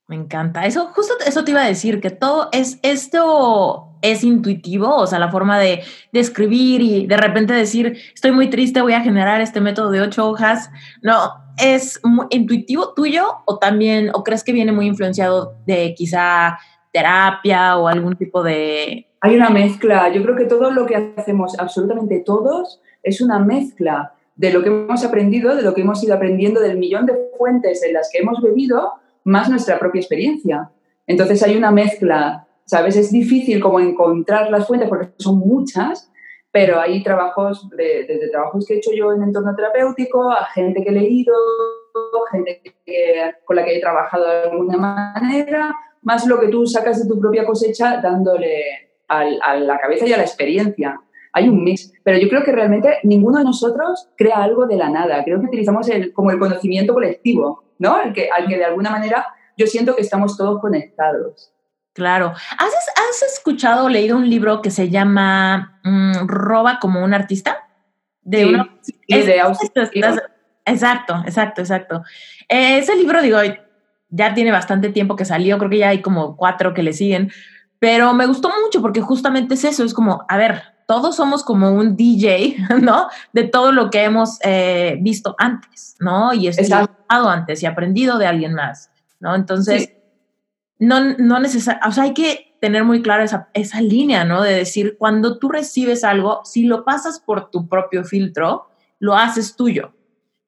Me encanta. Eso, justo eso te iba a decir, que todo es, esto es intuitivo, o sea, la forma de, de, escribir y de repente decir, estoy muy triste, voy a generar este método de ocho hojas. No, ¿es muy intuitivo tuyo o también, o crees que viene muy influenciado de quizá terapia o algún tipo de... Hay una mezcla. Yo creo que todo lo que hacemos, absolutamente todos, es una mezcla de lo que hemos aprendido, de lo que hemos ido aprendiendo, del millón de fuentes en las que hemos bebido más nuestra propia experiencia. Entonces hay una mezcla, ¿sabes? Es difícil como encontrar las fuentes porque son muchas, pero hay trabajos, de, desde trabajos que he hecho yo en entorno terapéutico, a gente que he leído, gente que, con la que he trabajado de alguna manera, más lo que tú sacas de tu propia cosecha dándole a la cabeza y a la experiencia. Hay un mix, pero yo creo que realmente ninguno de nosotros crea algo de la nada. Creo que utilizamos el, como el conocimiento colectivo. ¿no? Al que, al que de alguna manera yo siento que estamos todos conectados. Claro. ¿Has, has escuchado o leído un libro que se llama mmm, Roba como un artista? De sí, una... sí, es, de Exacto, exacto, exacto. Eh, ese libro, digo, ya tiene bastante tiempo que salió, creo que ya hay como cuatro que le siguen, pero me gustó mucho porque justamente es eso, es como, a ver, todos somos como un DJ, [laughs] ¿no? De todo lo que hemos eh, visto antes, ¿no? Y estudiado antes y aprendido de alguien más, ¿no? Entonces, sí. no, no necesariamente, o sea, hay que tener muy clara esa, esa línea, ¿no? De decir, cuando tú recibes algo, si lo pasas por tu propio filtro, lo haces tuyo.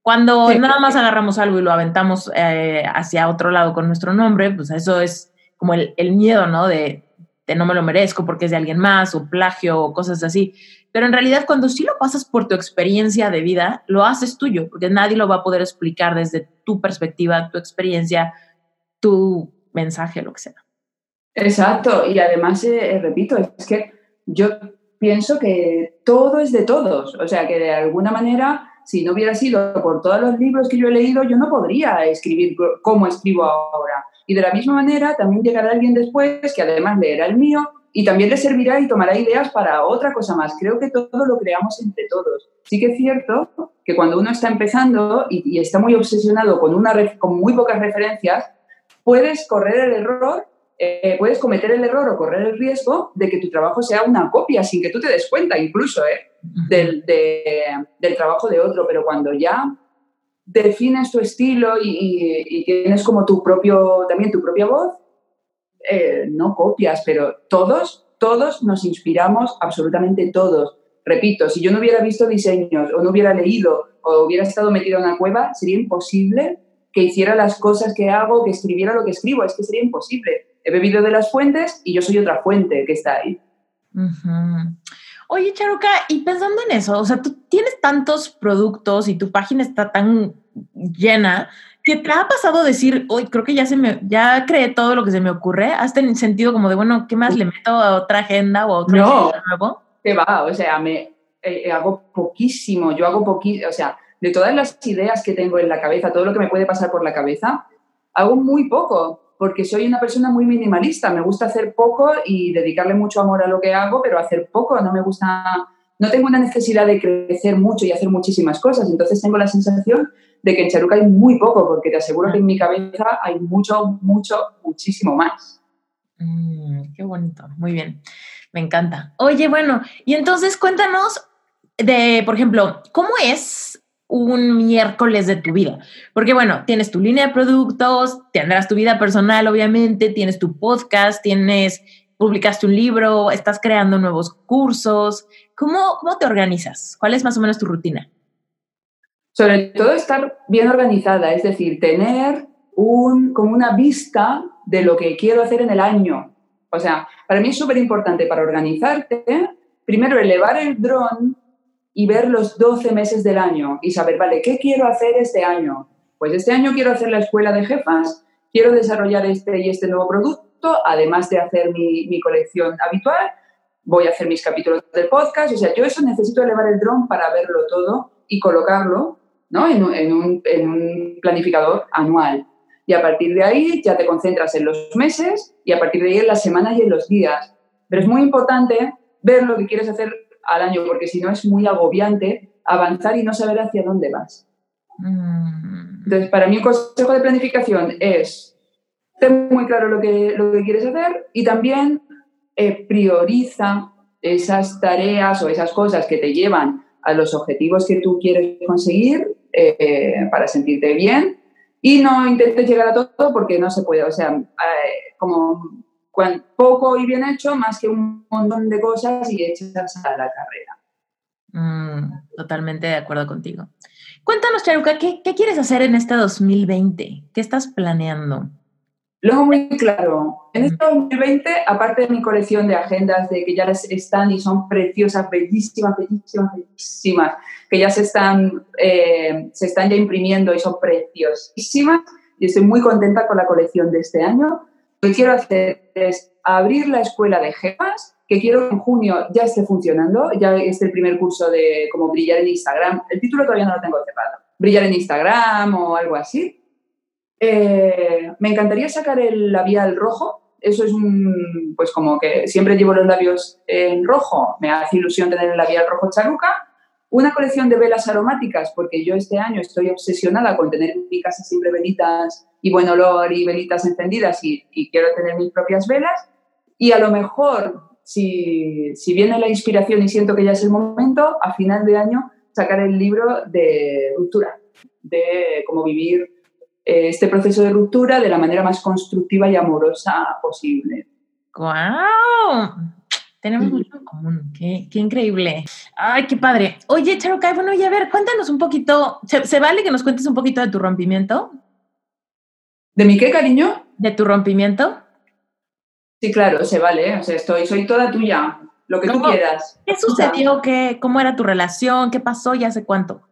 Cuando sí. nada más agarramos algo y lo aventamos eh, hacia otro lado con nuestro nombre, pues eso es como el, el miedo, ¿no? De, de no me lo merezco porque es de alguien más o plagio o cosas así. Pero en realidad cuando sí lo pasas por tu experiencia de vida, lo haces tuyo, porque nadie lo va a poder explicar desde tu perspectiva, tu experiencia, tu mensaje, lo que sea. Exacto, y además, eh, repito, es que yo pienso que todo es de todos, o sea, que de alguna manera, si no hubiera sido por todos los libros que yo he leído, yo no podría escribir como escribo ahora. Y de la misma manera, también llegará alguien después que además leerá el mío y también le servirá y tomará ideas para otra cosa más. Creo que todo lo creamos entre todos. Sí que es cierto que cuando uno está empezando y, y está muy obsesionado con, una, con muy pocas referencias, puedes correr el error, eh, puedes cometer el error o correr el riesgo de que tu trabajo sea una copia sin que tú te des cuenta incluso ¿eh? del, de, del trabajo de otro. Pero cuando ya defines tu estilo y, tienes como tu propio, también tu propia voz, eh, no copias, pero todos, todos nos inspiramos, absolutamente todos. repito, si yo no hubiera visto diseños o no hubiera leído o hubiera estado metido en una cueva, sería imposible que hiciera las cosas que hago, que escribiera lo que escribo. Es que sería imposible. He bebido de las fuentes y yo soy otra fuente que está ahí. Oye, Charuca, y pensando en eso, o sea, tú tienes tantos productos y tu página está tan llena que te ha pasado decir, hoy creo que ya se me, ya creé todo lo que se me ocurre, hasta en sentido como de, bueno, ¿qué más le meto a otra agenda o a otro no, nuevo? Que va, o sea, me eh, hago poquísimo, yo hago poquísimo, o sea, de todas las ideas que tengo en la cabeza, todo lo que me puede pasar por la cabeza, hago muy poco, porque soy una persona muy minimalista. Me gusta hacer poco y dedicarle mucho amor a lo que hago, pero hacer poco no me gusta, no tengo una necesidad de crecer mucho y hacer muchísimas cosas. Entonces tengo la sensación de que en Charuca hay muy poco, porque te aseguro que en mi cabeza hay mucho, mucho, muchísimo más. Mm, qué bonito, muy bien, me encanta. Oye, bueno, y entonces cuéntanos de, por ejemplo, ¿cómo es un miércoles de tu vida. Porque bueno, tienes tu línea de productos, tendrás tu vida personal, obviamente, tienes tu podcast, tienes, publicaste un libro, estás creando nuevos cursos. ¿Cómo, cómo te organizas? ¿Cuál es más o menos tu rutina? Sobre todo estar bien organizada, es decir, tener un, como una vista de lo que quiero hacer en el año. O sea, para mí es súper importante para organizarte, primero elevar el dron y ver los 12 meses del año y saber, vale, ¿qué quiero hacer este año? Pues este año quiero hacer la escuela de jefas, quiero desarrollar este y este nuevo producto, además de hacer mi, mi colección habitual, voy a hacer mis capítulos del podcast, o sea, yo eso necesito elevar el dron para verlo todo y colocarlo ¿no? en, en, un, en un planificador anual. Y a partir de ahí ya te concentras en los meses y a partir de ahí en las semanas y en los días. Pero es muy importante ver lo que quieres hacer al año, porque si no es muy agobiante avanzar y no saber hacia dónde vas. Mm. Entonces, para mí un consejo de planificación es ten muy claro lo que, lo que quieres hacer y también eh, prioriza esas tareas o esas cosas que te llevan a los objetivos que tú quieres conseguir eh, para sentirte bien y no intentes llegar a todo porque no se puede. O sea, eh, como poco y bien hecho más que un montón de cosas y hechas a la carrera. Mm, totalmente de acuerdo contigo. Cuéntanos, Charuca, ¿qué, ¿qué, quieres hacer en este 2020? ¿Qué estás planeando? Luego muy claro. En este 2020, aparte de mi colección de agendas de que ya están y son preciosas, bellísimas, bellísimas, bellísimas, que ya se están, eh, se están ya imprimiendo y son preciosísimas, y estoy muy contenta con la colección de este año. Lo que quiero hacer es abrir la escuela de jefas, que quiero que en junio ya esté funcionando, ya es el primer curso de cómo brillar en Instagram. El título todavía no lo tengo cerrado. Brillar en Instagram o algo así. Eh, me encantaría sacar el labial rojo. Eso es un, pues como que siempre llevo los labios en rojo. Me hace ilusión tener el labial rojo charuca. Una colección de velas aromáticas, porque yo este año estoy obsesionada con tener en mi casa siempre velitas y buen olor y velitas encendidas y, quiero tener mis propias velas. Y a lo mejor, si, si, viene la inspiración y siento que ya es el momento, a final de año sacar el libro de ruptura, de cómo vivir eh, este proceso de ruptura de la manera más constructiva y amorosa posible. ¡Guau! Tenemos mucho en común, qué, qué, increíble. Ay, qué padre. Oye, Charukai, bueno, y a ver, cuéntanos un poquito, ¿se, vale que nos cuentes un poquito de tu rompimiento? ¿De mi qué, cariño? ¿De tu rompimiento? Sí, claro, se vale, o sea, estoy, soy toda tuya, lo que tú quieras. ¿Qué sucedió? ¿Qué, ¿Cómo era tu relación? ¿Qué pasó y hace cuánto?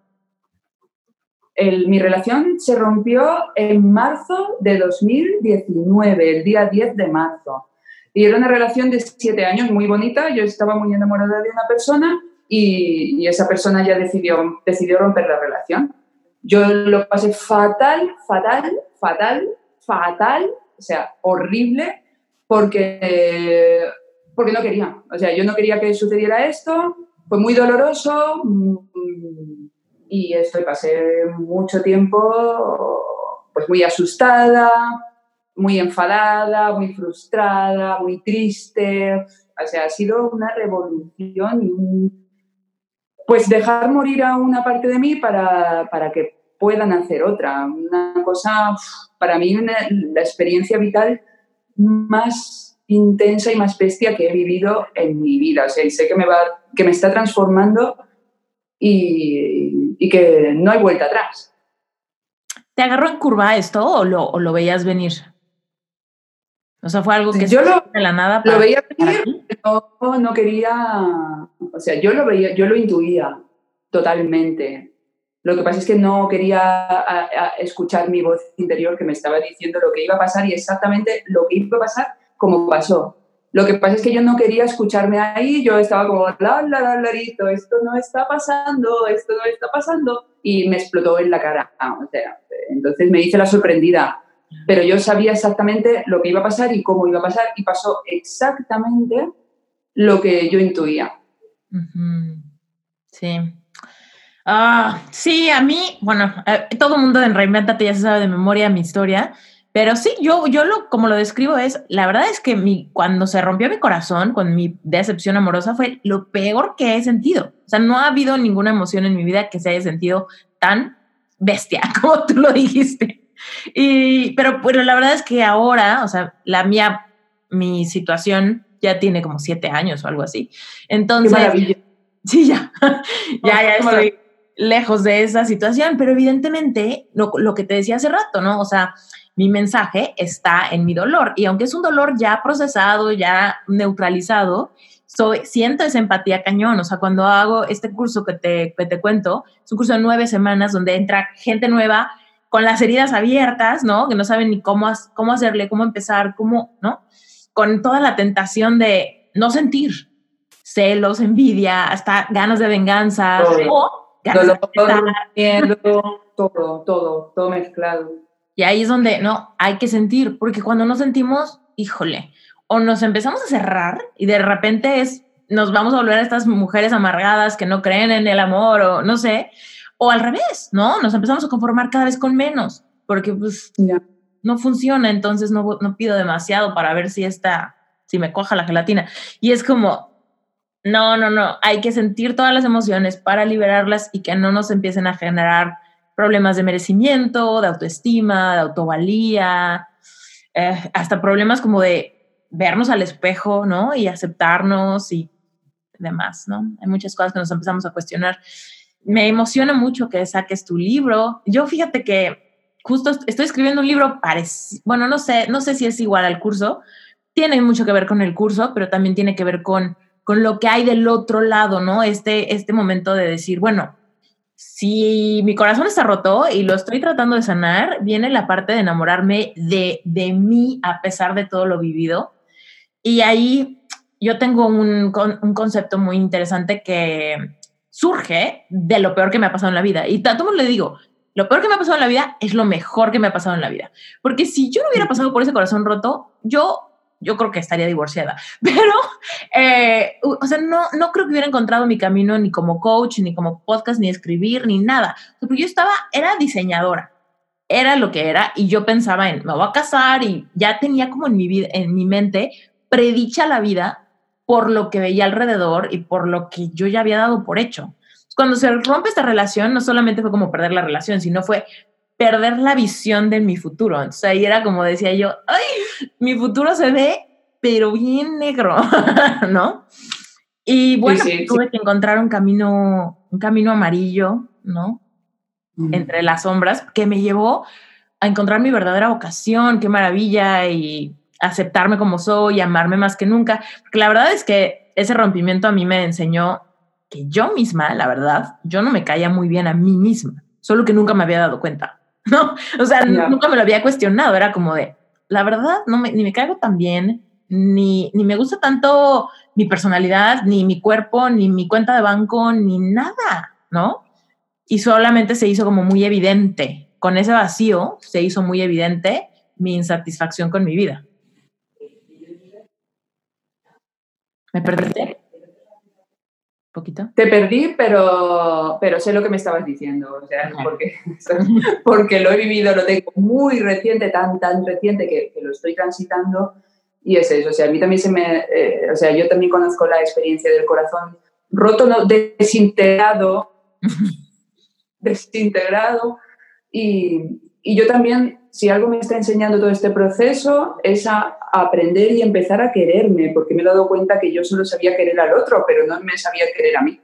El, mi relación se rompió en marzo de 2019, el día 10 de marzo. Y era una relación de siete años muy bonita. Yo estaba muy enamorada de una persona y, esa persona ya decidió, decidió romper la relación. Yo lo pasé fatal, fatal, fatal, fatal, o sea, horrible, porque, porque no quería. O sea, yo no quería que sucediera esto. Fue muy doloroso mm, y esto, pasé mucho tiempo pues muy asustada, muy enfadada, muy frustrada, muy triste. O sea, ha sido una revolución y pues dejar morir a una parte de mí para, para que puedan hacer otra. Una cosa, para mí, la experiencia vital más intensa y más bestia que he vivido en mi vida. O sea, y sé que me, va, que me está transformando y, que no hay vuelta atrás. ¿Te agarró en curva esto o lo veías venir? O sea, fue algo que yo lo, de la nada. Para, lo veía venir, pero no quería. O sea, yo lo veía, yo lo intuía totalmente. Lo que pasa es que no quería a, a escuchar mi voz interior que me estaba diciendo lo que iba a pasar y exactamente lo que iba a pasar como pasó. Lo que pasa es que yo no quería escucharme ahí, yo estaba como, la, la, la, larito, esto no está pasando, esto no está pasando, y me explotó en la cara. O sea, entonces me hice la sorprendida, pero yo sabía exactamente lo que iba a pasar y cómo iba a pasar, y pasó exactamente lo que yo intuía. Sí. Ah, sí, a mí, bueno, eh, todo el mundo en Reinventate ya se sabe de memoria mi historia, pero sí, yo, yo lo, como lo describo es, la verdad es que mi, cuando se rompió mi corazón con mi decepción amorosa fue lo peor que he sentido. O sea, no ha habido ninguna emoción en mi vida que se haya sentido tan bestia [laughs] como tú lo dijiste. Y, pero, pero la verdad es que ahora, o sea, la mía, mi situación ya tiene como siete años o algo así. Entonces, sí, ya, [laughs] ya, ya estoy lejos de esa situación, pero evidentemente lo, lo que te decía hace rato, ¿no? O sea, mi mensaje está en mi dolor. Y aunque es un dolor ya procesado, ya neutralizado, soy, siento esa empatía cañón. O sea, cuando hago este curso que te, que te cuento, es un curso de nueve semanas donde entra gente nueva con las heridas abiertas, ¿no? Que no saben ni cómo, cómo hacerle, cómo empezar, cómo, ¿no? Con toda la tentación de no sentir celos, envidia, hasta ganas de venganza todo. o ganas de todo, todo, todo mezclado. Y ahí es donde, no, hay que sentir, porque cuando no sentimos, híjole, o nos empezamos a cerrar y de repente es, nos vamos a volver a estas mujeres amargadas que no creen en el amor o no sé, o al revés, ¿no? Nos empezamos a conformar cada vez con menos, porque pues no funciona, entonces no, no pido demasiado para ver si está, si me coja la gelatina. Y es como, no, no, no, hay que sentir todas las emociones para liberarlas y que no nos empiecen a generar problemas de merecimiento, de autoestima, de autovalía, eh, hasta problemas como de vernos al espejo, ¿no? Y aceptarnos y demás, ¿no? Hay muchas cosas que nos empezamos a cuestionar. Me emociona mucho que saques tu libro. Yo fíjate que justo estoy escribiendo un libro parecido, bueno, no sé, no sé si es igual al curso, tiene mucho que ver con el curso, pero también tiene que ver con, con lo que hay del otro lado, ¿no? Este, este momento de decir, bueno, si mi corazón está roto y lo estoy tratando de sanar, viene la parte de enamorarme de, de mí a pesar de todo lo vivido. Y ahí yo tengo un, un concepto muy interesante que surge de lo peor que me ha pasado en la vida. Y tanto le digo, lo peor que me ha pasado en la vida es lo mejor que me ha pasado en la vida. Porque si yo no hubiera pasado por ese corazón roto, yo yo creo que estaría divorciada. [laughs] Pero, eh, o sea, no, no creo que hubiera encontrado mi camino ni como coach, ni como podcast, ni escribir, ni nada. Porque yo estaba, era diseñadora, era lo que era, y yo pensaba en, me voy a casar, y ya tenía como en mi, vida, en mi mente predicha la vida por lo que veía alrededor y por lo que yo ya había dado por hecho. Cuando se rompe esta relación, no solamente fue como perder la relación, sino fue perder la visión de mi futuro. Entonces ahí era como decía yo, ay, mi futuro se ve, pero bien negro, [laughs] ¿no? Y bueno, tuve que encontrar un camino, un camino amarillo, ¿no? Entre las sombras, que me llevó a encontrar mi verdadera vocación, qué maravilla, y aceptarme como soy, amarme más que nunca. Porque la verdad es que ese rompimiento a mí me enseñó que yo misma, la verdad, yo no me caía muy bien a mí misma, solo que nunca me había dado cuenta. [laughs] ¿no? O sea, nunca me lo había cuestionado, era como de, la verdad, no me, ni me caigo tan bien, ni, ni me gusta tanto mi personalidad, ni mi cuerpo, ni mi cuenta de banco, ni nada, ¿no? Y solamente se hizo como muy evidente, con ese vacío se hizo muy evidente mi insatisfacción con mi vida. ¿Me perdiste? poquito? Te perdí, pero, pero sé lo que me estabas diciendo, o sea, porque, [laughs] porque lo he vivido, lo tengo muy reciente, tan, tan reciente que, que lo estoy transitando y es eso, o sea, a mí también se me, eh, o sea, yo también conozco la experiencia del corazón roto, no, desintegrado, [laughs] desintegrado y, y yo también si algo me está enseñando todo este proceso, es a aprender y empezar a quererme, porque me he dado cuenta que yo solo sabía querer al otro, pero no me sabía querer a mí.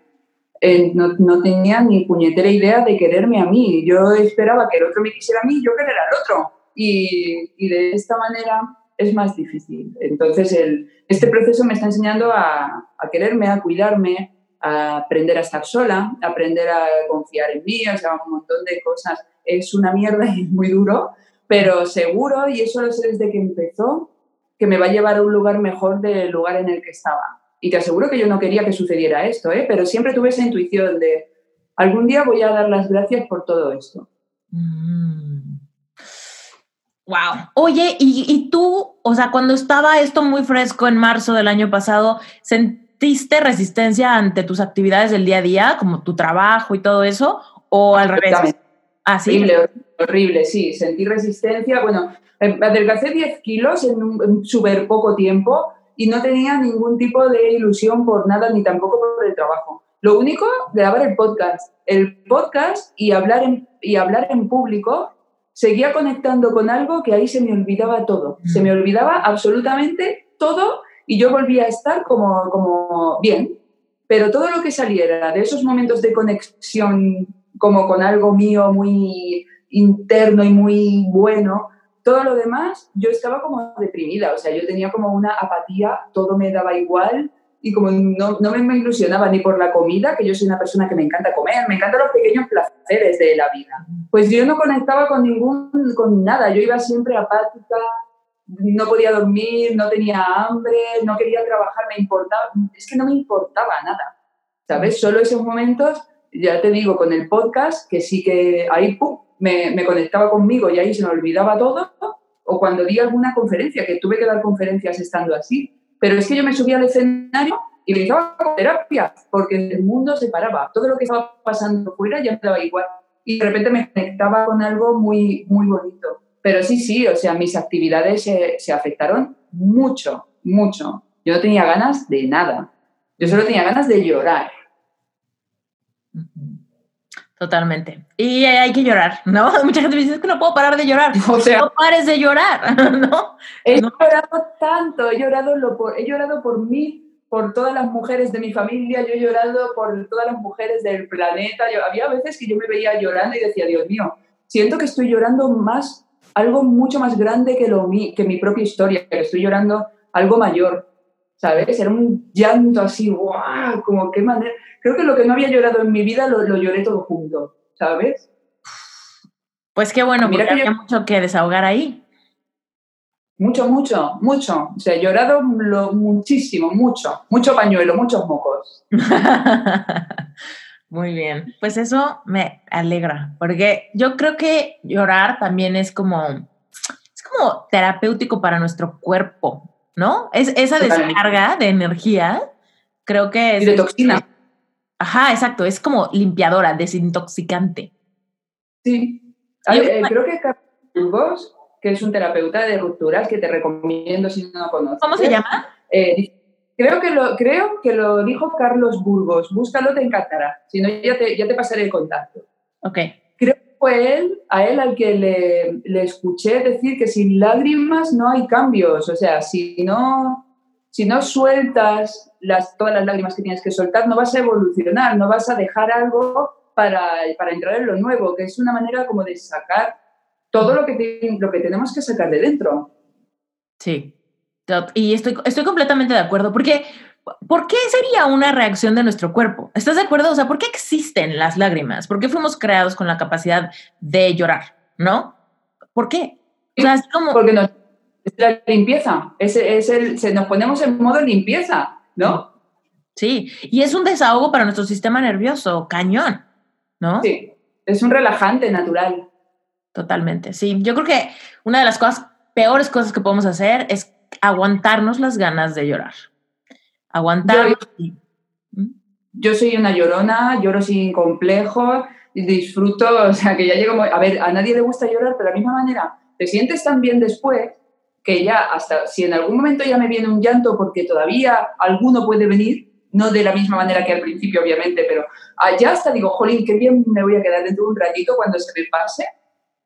Eh, no, no, tenía ni puñetera idea de quererme a mí. Yo esperaba que el otro me quisiera a mí y yo querer al otro. Y, y de esta manera es más difícil. Entonces, el, este proceso me está enseñando a, a, quererme, a cuidarme, a aprender a estar sola, a aprender a confiar en mí, o sea, un montón de cosas. Es una mierda y es muy duro, pero seguro, y eso lo sé desde que empezó, que me va a llevar a un lugar mejor del lugar en el que estaba. Y te aseguro que yo no quería que sucediera esto, ¿eh? pero siempre tuve esa intuición de algún día voy a dar las gracias por todo esto. Mm. Wow. Oye, ¿y, ¿y, tú, o sea, cuando estaba esto muy fresco en marzo del año pasado, ¿sentiste resistencia ante tus actividades del día a día, como tu trabajo y todo eso? ¿O al revés? ¿Ah, sí? Horrible, horrible, sí. Sentí resistencia. Bueno, em, adelgacé 10 kilos en, en súper poco tiempo y no tenía ningún tipo de ilusión por nada, ni tampoco por el trabajo. Lo único, grabar el podcast. El podcast y hablar en, y hablar en público seguía conectando con algo que ahí se me olvidaba todo. Se me olvidaba absolutamente todo y yo volvía a estar como, como bien. Pero todo lo que saliera de esos momentos de conexión como con algo mío muy interno y muy bueno, todo lo demás yo estaba como deprimida, o sea, yo tenía como una apatía, todo me daba igual y como no, no me, ilusionaba ni por la comida, que yo soy una persona que me encanta comer, me encantan los pequeños placeres de la vida. Pues yo no conectaba con ningún, con nada, yo iba siempre apática, no podía dormir, no tenía hambre, no quería trabajar, me importaba, es que no me importaba nada, ¿sabes? Solo esos momentos, ya te digo, con el podcast, que sí que ahí, ¡pum!, me, conectaba conmigo y ahí se me olvidaba todo, o cuando di alguna conferencia, que tuve que dar conferencias estando así, pero es que yo me subía al escenario y me estaba con terapia, porque el mundo se paraba. Todo lo que estaba pasando fuera ya me daba igual. Y de repente me conectaba con algo muy, muy bonito. Pero sí, sí, o sea, mis actividades se, se afectaron mucho, mucho. Yo no tenía ganas de nada. Yo solo tenía ganas de llorar. Totalmente. Y hay que llorar, ¿no? [laughs] Mucha gente me dice, es que no puedo parar de llorar. [laughs] O sea, no pares de llorar, [laughs] ¿no? He llorado tanto, he llorado, lo por, he llorado por mí, por todas las mujeres de mi familia, yo he llorado por todas las mujeres del planeta. Yo, había veces que yo me veía llorando y decía, Dios mío, siento que estoy llorando más, algo mucho más grande que, lo, que mi propia historia, que estoy llorando algo mayor, ¿sabes? Era un llanto así, ¡guau! Como qué manera creo que lo que no había llorado en mi vida lo, lo lloré todo junto, ¿sabes? Pues qué bueno, Mira que había mucho que desahogar ahí. Mucho, mucho, mucho. O sea, he llorado lo, muchísimo, mucho. Mucho pañuelo, muchos mocos. [laughs] Muy bien. Pues eso me alegra, porque yo creo que llorar también es como, es como terapéutico para nuestro cuerpo, ¿no? Es esa descarga de energía, creo que es... Y de toxina. Ajá, exacto, es como limpiadora, desintoxicante. Sí. Eh, creo que Carlos Burgos, que es un terapeuta de rupturas que te recomiendo si no lo conoces. ¿Cómo se llama? Eh, creo, que lo, creo que lo dijo Carlos Burgos. Búscalo, te encantará. Si no, ya te, ya te pasaré el contacto. Ok. Fue él, a él al que le, le escuché decir que sin lágrimas no hay cambios. O sea, si no, si no sueltas las, todas las lágrimas que tienes que soltar, no vas a evolucionar, no vas a dejar algo para, para entrar en lo nuevo, que es una manera como de sacar todo lo que, lo que tenemos que sacar de dentro. Sí, y estoy, estoy completamente de acuerdo, porque ¿por qué sería una reacción de nuestro cuerpo? ¿Estás de acuerdo? O sea, ¿por qué existen las lágrimas? ¿Por qué fuimos creados con la capacidad de llorar? ¿No? ¿Por qué? O sea, es como... Porque nos, es la limpieza, es, es el, se, nos ponemos en modo limpieza. ¿no? Sí, y es un desahogo para nuestro sistema nervioso, cañón, ¿no? Sí, es un relajante natural. Totalmente, sí. Yo creo que una de las cosas, peores cosas que podemos hacer es aguantarnos las ganas de llorar. Aguantar. ¿Mm? Yo, soy una llorona, lloro sin complejo, disfruto, o sea, que ya llego, a ver, a nadie le gusta llorar, pero de la misma manera, te sientes tan bien después que ya hasta si en algún momento ya me viene un llanto porque todavía alguno puede venir, no de la misma manera que al principio obviamente, pero ya hasta digo, jolín, qué bien me voy a quedar dentro de un ratito cuando se me pase,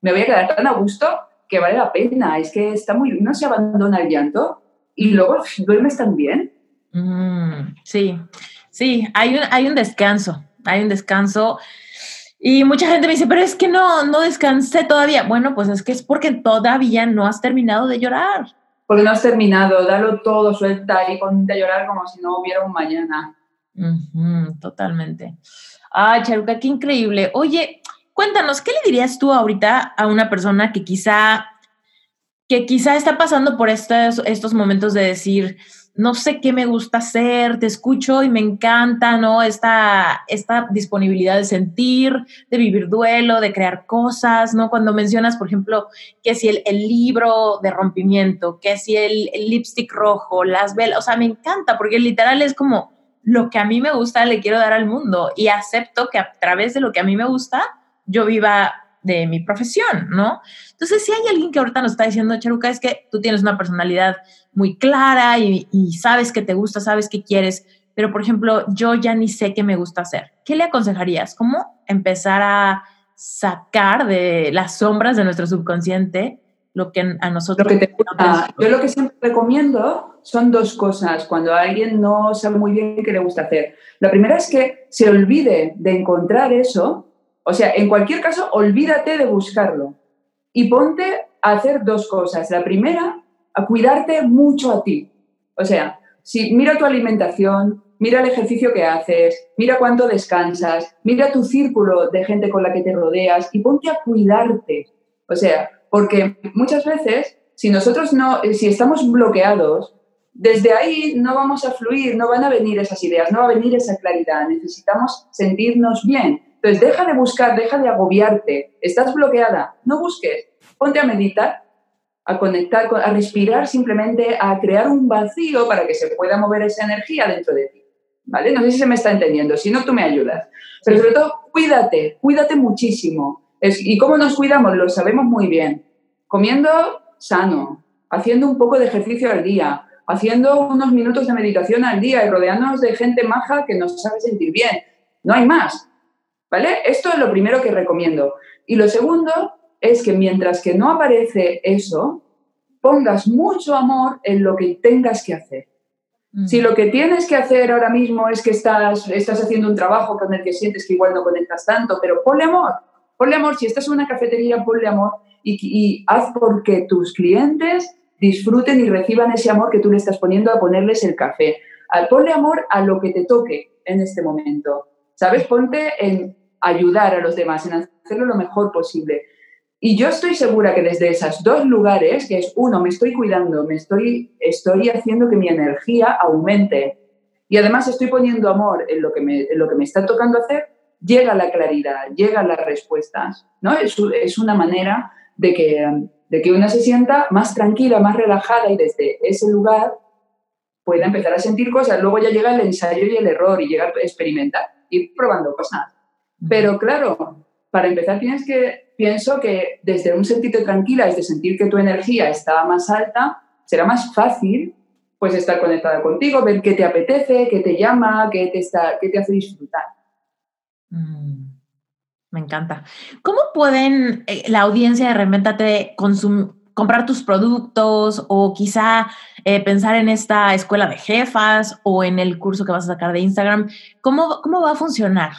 me voy a quedar tan a gusto que vale la pena, es que está muy, no se abandona el llanto y luego duermes también. Mm, sí, sí, hay un, hay un descanso, hay un descanso. Y mucha gente me dice, pero es que no, no descansé todavía. Bueno, pues es que es porque todavía no has terminado de llorar. Porque no has terminado, dalo todo, suelta y ponte a llorar como si no hubiera un mañana. totalmente. Ay, Charuca, qué increíble. Oye, cuéntanos, ¿qué le dirías tú ahorita a una persona que quizá, que quizá está pasando por estos, estos momentos de decir, no sé qué me gusta hacer, te escucho y me encanta, ¿no? Esta, esta disponibilidad de sentir, de vivir duelo, de crear cosas, ¿no? Cuando mencionas, por ejemplo, que si el, libro de rompimiento, que si el, el lipstick rojo, las velas, o sea, me encanta porque literal es como lo que a mí me gusta le quiero dar al mundo y acepto que a través de lo que a mí me gusta yo viva de mi profesión, ¿no? Entonces, si hay alguien que ahorita nos está diciendo, Charuca, es que tú tienes una personalidad muy clara y, sabes que te gusta, sabes que quieres, pero por ejemplo, yo ya ni sé qué me gusta hacer. ¿Qué le aconsejarías? ¿Cómo empezar a sacar de las sombras de nuestro subconsciente lo que a nosotros... Lo que te gusta. Yo lo que siempre recomiendo son dos cosas cuando alguien no sabe muy bien qué le gusta hacer. La primera es que se olvide de encontrar eso o sea, en cualquier caso, olvídate de buscarlo y ponte a hacer dos cosas. La primera, a cuidarte mucho a ti. O sea, si mira tu alimentación, mira el ejercicio que haces, mira cuánto descansas, mira tu círculo de gente con la que te rodeas y ponte a cuidarte. O sea, porque muchas veces, si nosotros no, si estamos bloqueados, desde ahí no vamos a fluir, no van a venir esas ideas, no va a venir esa claridad. Necesitamos sentirnos bien. Entonces, deja de buscar, deja de agobiarte. Estás bloqueada, no busques. Ponte a meditar, a conectar, a respirar simplemente, a crear un vacío para que se pueda mover esa energía dentro de ti. ¿Vale? No sé si se me está entendiendo, si no, tú me ayudas. Pero sobre todo, cuídate, cuídate muchísimo. ¿Y cómo nos cuidamos? Lo sabemos muy bien. Comiendo sano, haciendo un poco de ejercicio al día, haciendo unos minutos de meditación al día y rodeándonos de gente maja que nos sabe sentir bien. No hay más. ¿Vale? Esto es lo primero que recomiendo. Y lo segundo es que mientras que no aparece eso, pongas mucho amor en lo que tengas que hacer. Mm. Si lo que tienes que hacer ahora mismo es que estás, estás haciendo un trabajo con el que sientes que igual no conectas tanto, pero ponle amor, ponle amor. Si estás en una cafetería, ponle amor y, y haz porque tus clientes disfruten y reciban ese amor que tú le estás poniendo a ponerles el café. Ponle amor a lo que te toque en este momento. ¿Sabes? Ponte en ayudar a los demás, en hacerlo lo mejor posible. Y yo estoy segura que desde esos dos lugares, que es uno, me estoy cuidando, me estoy, estoy haciendo que mi energía aumente y además estoy poniendo amor en lo que me, en lo que me está tocando hacer, llega la claridad, llegan las respuestas. ¿no? Es, es una manera de que, de que una se sienta más tranquila, más relajada y desde ese lugar pueda empezar a sentir cosas. Luego ya llega el ensayo y el error y llega a experimentar, ir probando cosas. Pero claro, para empezar tienes que, pienso que desde un sentirte tranquila, desde sentir que tu energía está más alta, será más fácil pues estar conectada contigo, ver qué te apetece, qué te llama, qué te, está, qué te hace disfrutar. Mm, me encanta. ¿Cómo pueden eh, la audiencia de Reinventate comprar tus productos o quizá eh, pensar en esta escuela de jefas o en el curso que vas a sacar de Instagram? ¿Cómo, cómo va a funcionar?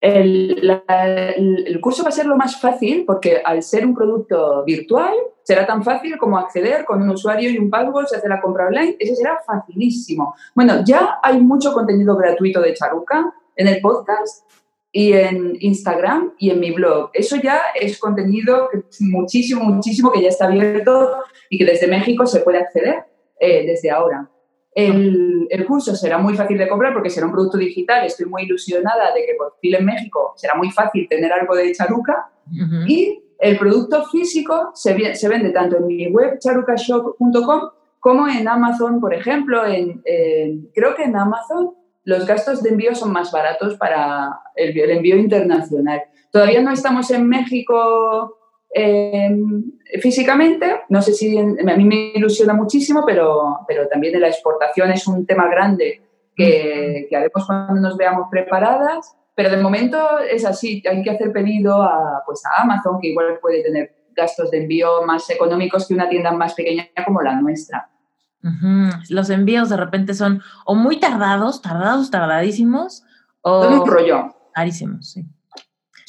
El, curso va a ser lo más fácil porque al ser un producto virtual será tan fácil como acceder con un usuario y un password, se hace la compra online, eso será facilísimo. Bueno, ya hay mucho contenido gratuito de Charuca en el podcast y en Instagram y en mi blog. Eso ya es contenido muchísimo, muchísimo que ya está abierto y que desde México se puede acceder eh, desde ahora. El, el, curso será muy fácil de comprar porque será un producto digital. Estoy muy ilusionada de que por fin en México será muy fácil tener algo de charuca. Y el producto físico se, se, vende tanto en mi web charucashop.com como en Amazon, por ejemplo. En, creo que en Amazon los gastos de envío son más baratos para el, el envío internacional. Todavía no estamos en México Em, físicamente, no sé si a mí me ilusiona muchísimo, pero, pero también de la exportación es un tema grande que, que haremos cuando nos veamos preparadas. Pero de momento es así, hay que hacer pedido a, pues a Amazon, que igual puede tener gastos de envío más económicos que una tienda más pequeña como la nuestra. Los envíos de repente son o muy tardados, tardados, tardadísimos, o... Un rollo. Carísimos, sí.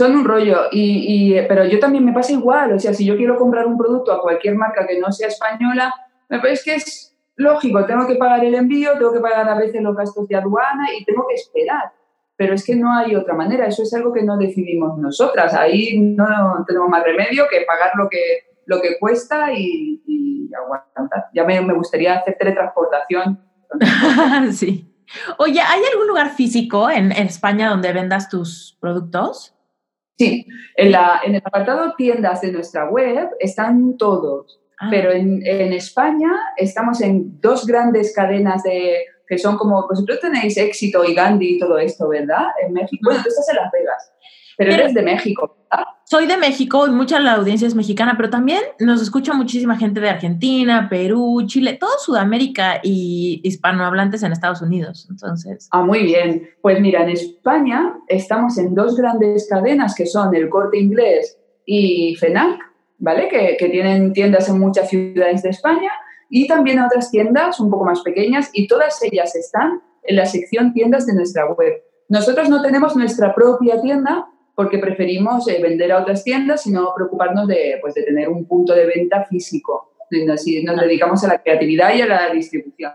Son un rollo, y, pero yo también me pasa igual, o sea, si yo quiero comprar un producto a cualquier marca que no sea española, me parece que es lógico, tengo que pagar el envío, tengo que pagar a veces los gastos de aduana y tengo que esperar. Pero es que no hay otra manera, eso es algo que no decidimos nosotras. Ahí no tenemos más remedio que pagar lo que, lo que cuesta y, aguantar. Ya me, gustaría hacer teletransportación. [laughs] sí. Oye, ¿hay algún lugar físico en, España donde vendas tus productos? Sí, en, la, en el apartado tiendas de nuestra web están todos. Ah. Pero en, en, España estamos en dos grandes cadenas de, que son como, vosotros tenéis éxito y Gandhi y todo esto, ¿verdad? En México. Bueno, tú estás en Las Vegas, pero, eres de México, ¿verdad? Soy de México y mucha de la audiencia es mexicana, pero también nos escucha muchísima gente de Argentina, Perú, Chile, todo Sudamérica y hispanohablantes en Estados Unidos. Entonces. Ah, muy bien. Pues mira, en España estamos en dos grandes cadenas que son el Corte Inglés y FENAC ¿vale? Que, tienen tiendas en muchas ciudades de España y también otras tiendas un poco más pequeñas y todas ellas están en la sección tiendas de nuestra web. Nosotros no tenemos nuestra propia tienda porque preferimos eh, vender a otras tiendas y no preocuparnos de, pues, de tener un punto de venta físico. Así nos dedicamos a la creatividad y a la distribución.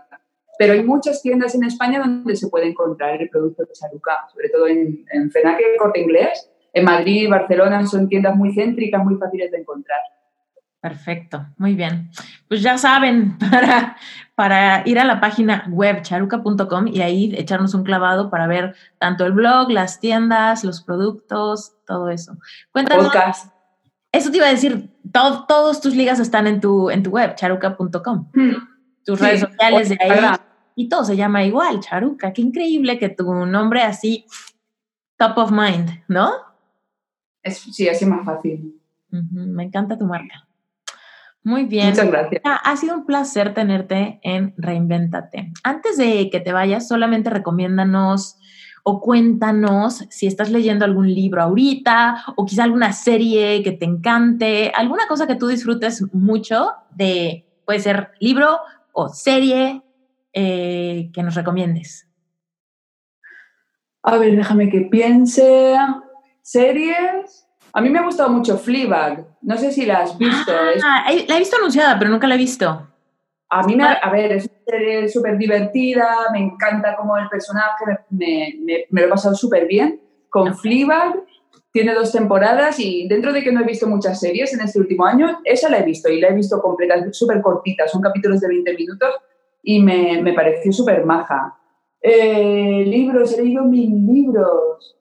Pero hay muchas tiendas en España donde se puede encontrar el producto de Charuca, sobre todo en, en Fenaque, Corte Inglés, en Madrid y Barcelona son tiendas muy céntricas, muy fáciles de encontrar. Perfecto, muy bien. Pues ya saben, [laughs] para, para ir a la página web charuca.com y ahí echarnos un clavado para ver tanto el blog, las tiendas, los productos, todo eso. Cuéntanos. Podcast. Eso te iba a decir, todos tus ligas están en tu, en tu web, charuca.com. Hmm. Tus redes sociales de ahí. Y todo se llama igual, Charuca. Qué increíble que tu nombre así, top of mind, ¿no? sí, así más fácil. me encanta tu marca. Muy bien. Muchas gracias. Ha sido un placer tenerte en Reinvéntate. Antes de que te vayas, solamente recomiéndanos o cuéntanos si estás leyendo algún libro ahorita o quizá alguna serie que te encante, alguna cosa que tú disfrutes mucho de, puede ser libro o serie eh, que nos recomiendes. A ver, déjame que piense. Series. A mí me ha gustado mucho Fleabag. No sé si la has visto. Ah, la he visto anunciada, pero nunca la he visto. A mí, me, a ver, es una serie súper divertida, me encanta como el personaje, me, me, me lo he pasado súper bien. Con Fleabag tiene dos temporadas y dentro de que no he visto muchas series en este último año, esa la he visto y la he visto completa, súper cortita, son capítulos de 20 minutos y me, me pareció súper maja. Eh, libros, he leído mil libros.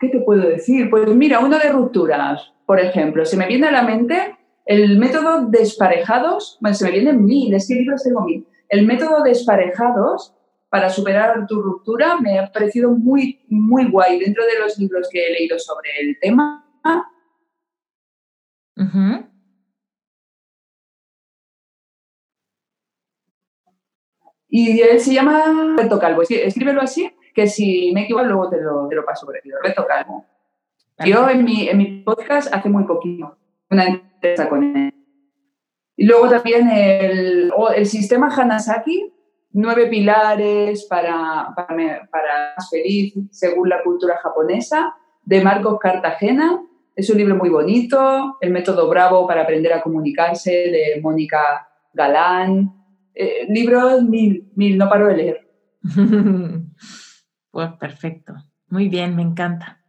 ¿Qué te puedo decir? Pues mira, uno de rupturas, por ejemplo, se me viene a la mente el método desparejados, bueno, se me vienen mil, es que libros tengo mil. El método desparejados para superar tu ruptura me ha parecido muy, muy guay dentro de los libros que he leído sobre el tema. Y él se llama Roberto Calvo, escríbelo así, que si me equivoco luego te lo, te lo paso por aquí, Roberto Calvo. Yo en mi, en mi podcast hace muy poquito una entrevista con él. Y luego también el, el sistema Hanasaki, nueve pilares para, para, para más feliz según la cultura japonesa, de Marcos Cartagena. Es un libro muy bonito. El método Bravo para aprender a comunicarse, de Mónica Galán. Eh, libros mil, mil, no paro de leer. [laughs] Pues perfecto. Muy bien, me encanta.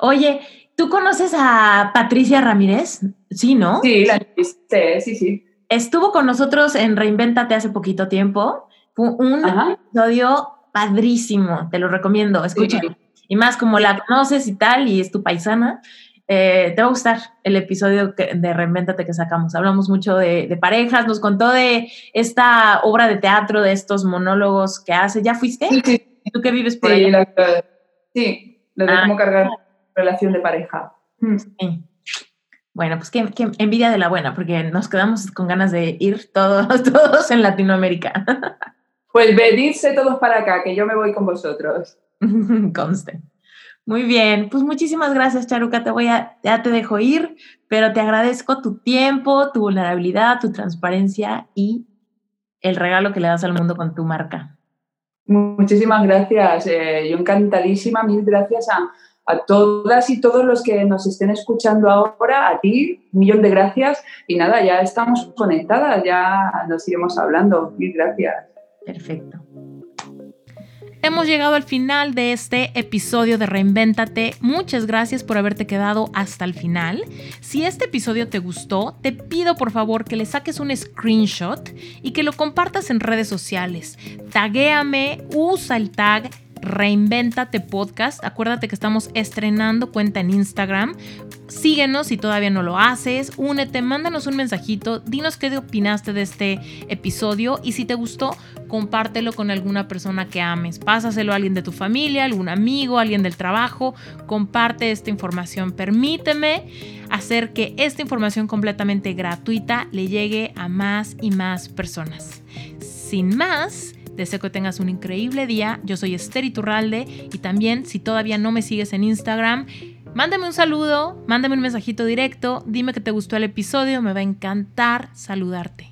Oye, ¿tú conoces a Patricia Ramírez? Sí, ¿no? Sí, la sí, sí. Estuvo con nosotros en Reinventate hace poquito tiempo. Fue un episodio padrísimo, te lo recomiendo, escúchalo. Y más como la conoces y tal, y es tu paisana, eh, te va a gustar el episodio de Reinventate que sacamos. Hablamos mucho de, parejas, nos contó de esta obra de teatro, de estos monólogos que hace. ¿Ya fuiste? Sí, ¿Tú qué vives por sí, sí, lo de ah. cómo cargar relación de pareja. Mm. Bueno, pues qué, envidia de la buena, porque nos quedamos con ganas de ir todos, [laughs] todos en Latinoamérica. Pues venidse todos para acá, que yo me voy con vosotros. [laughs] Conste. Muy bien, pues muchísimas gracias, Charuca. Te voy a, ya te dejo ir, pero te agradezco tu tiempo, tu vulnerabilidad, tu transparencia y el regalo que le das al mundo con tu marca. Muchísimas gracias. Eh, yo encantadísima. Mil gracias a, a todas y todos los que nos estén escuchando ahora, a ti, un millón de gracias. Y nada, ya estamos conectadas, ya nos iremos hablando. Mil gracias. Perfecto. Hemos llegado al final de este episodio de Reinvéntate. Muchas gracias por haberte quedado hasta el final. Si este episodio te gustó, te pido por favor que le saques un screenshot y que lo compartas en redes sociales. Taguéame, usa el tag Reinvéntate Podcast. Acuérdate que estamos estrenando cuenta en Instagram. Síguenos si todavía no lo haces. Únete, mándanos un mensajito. Dinos qué opinaste de este episodio y si te gustó, compártelo con alguna persona que ames. Pásaselo a alguien de tu familia, algún amigo, alguien del trabajo. Comparte esta información. Permíteme hacer que esta información completamente gratuita le llegue a más y más personas. Sin más, Deseo que tengas un increíble día. Yo soy Esther Iturralde y también si todavía no me sigues en Instagram, mándame un saludo, mándame un mensajito directo, dime que te gustó el episodio, me va a encantar saludarte.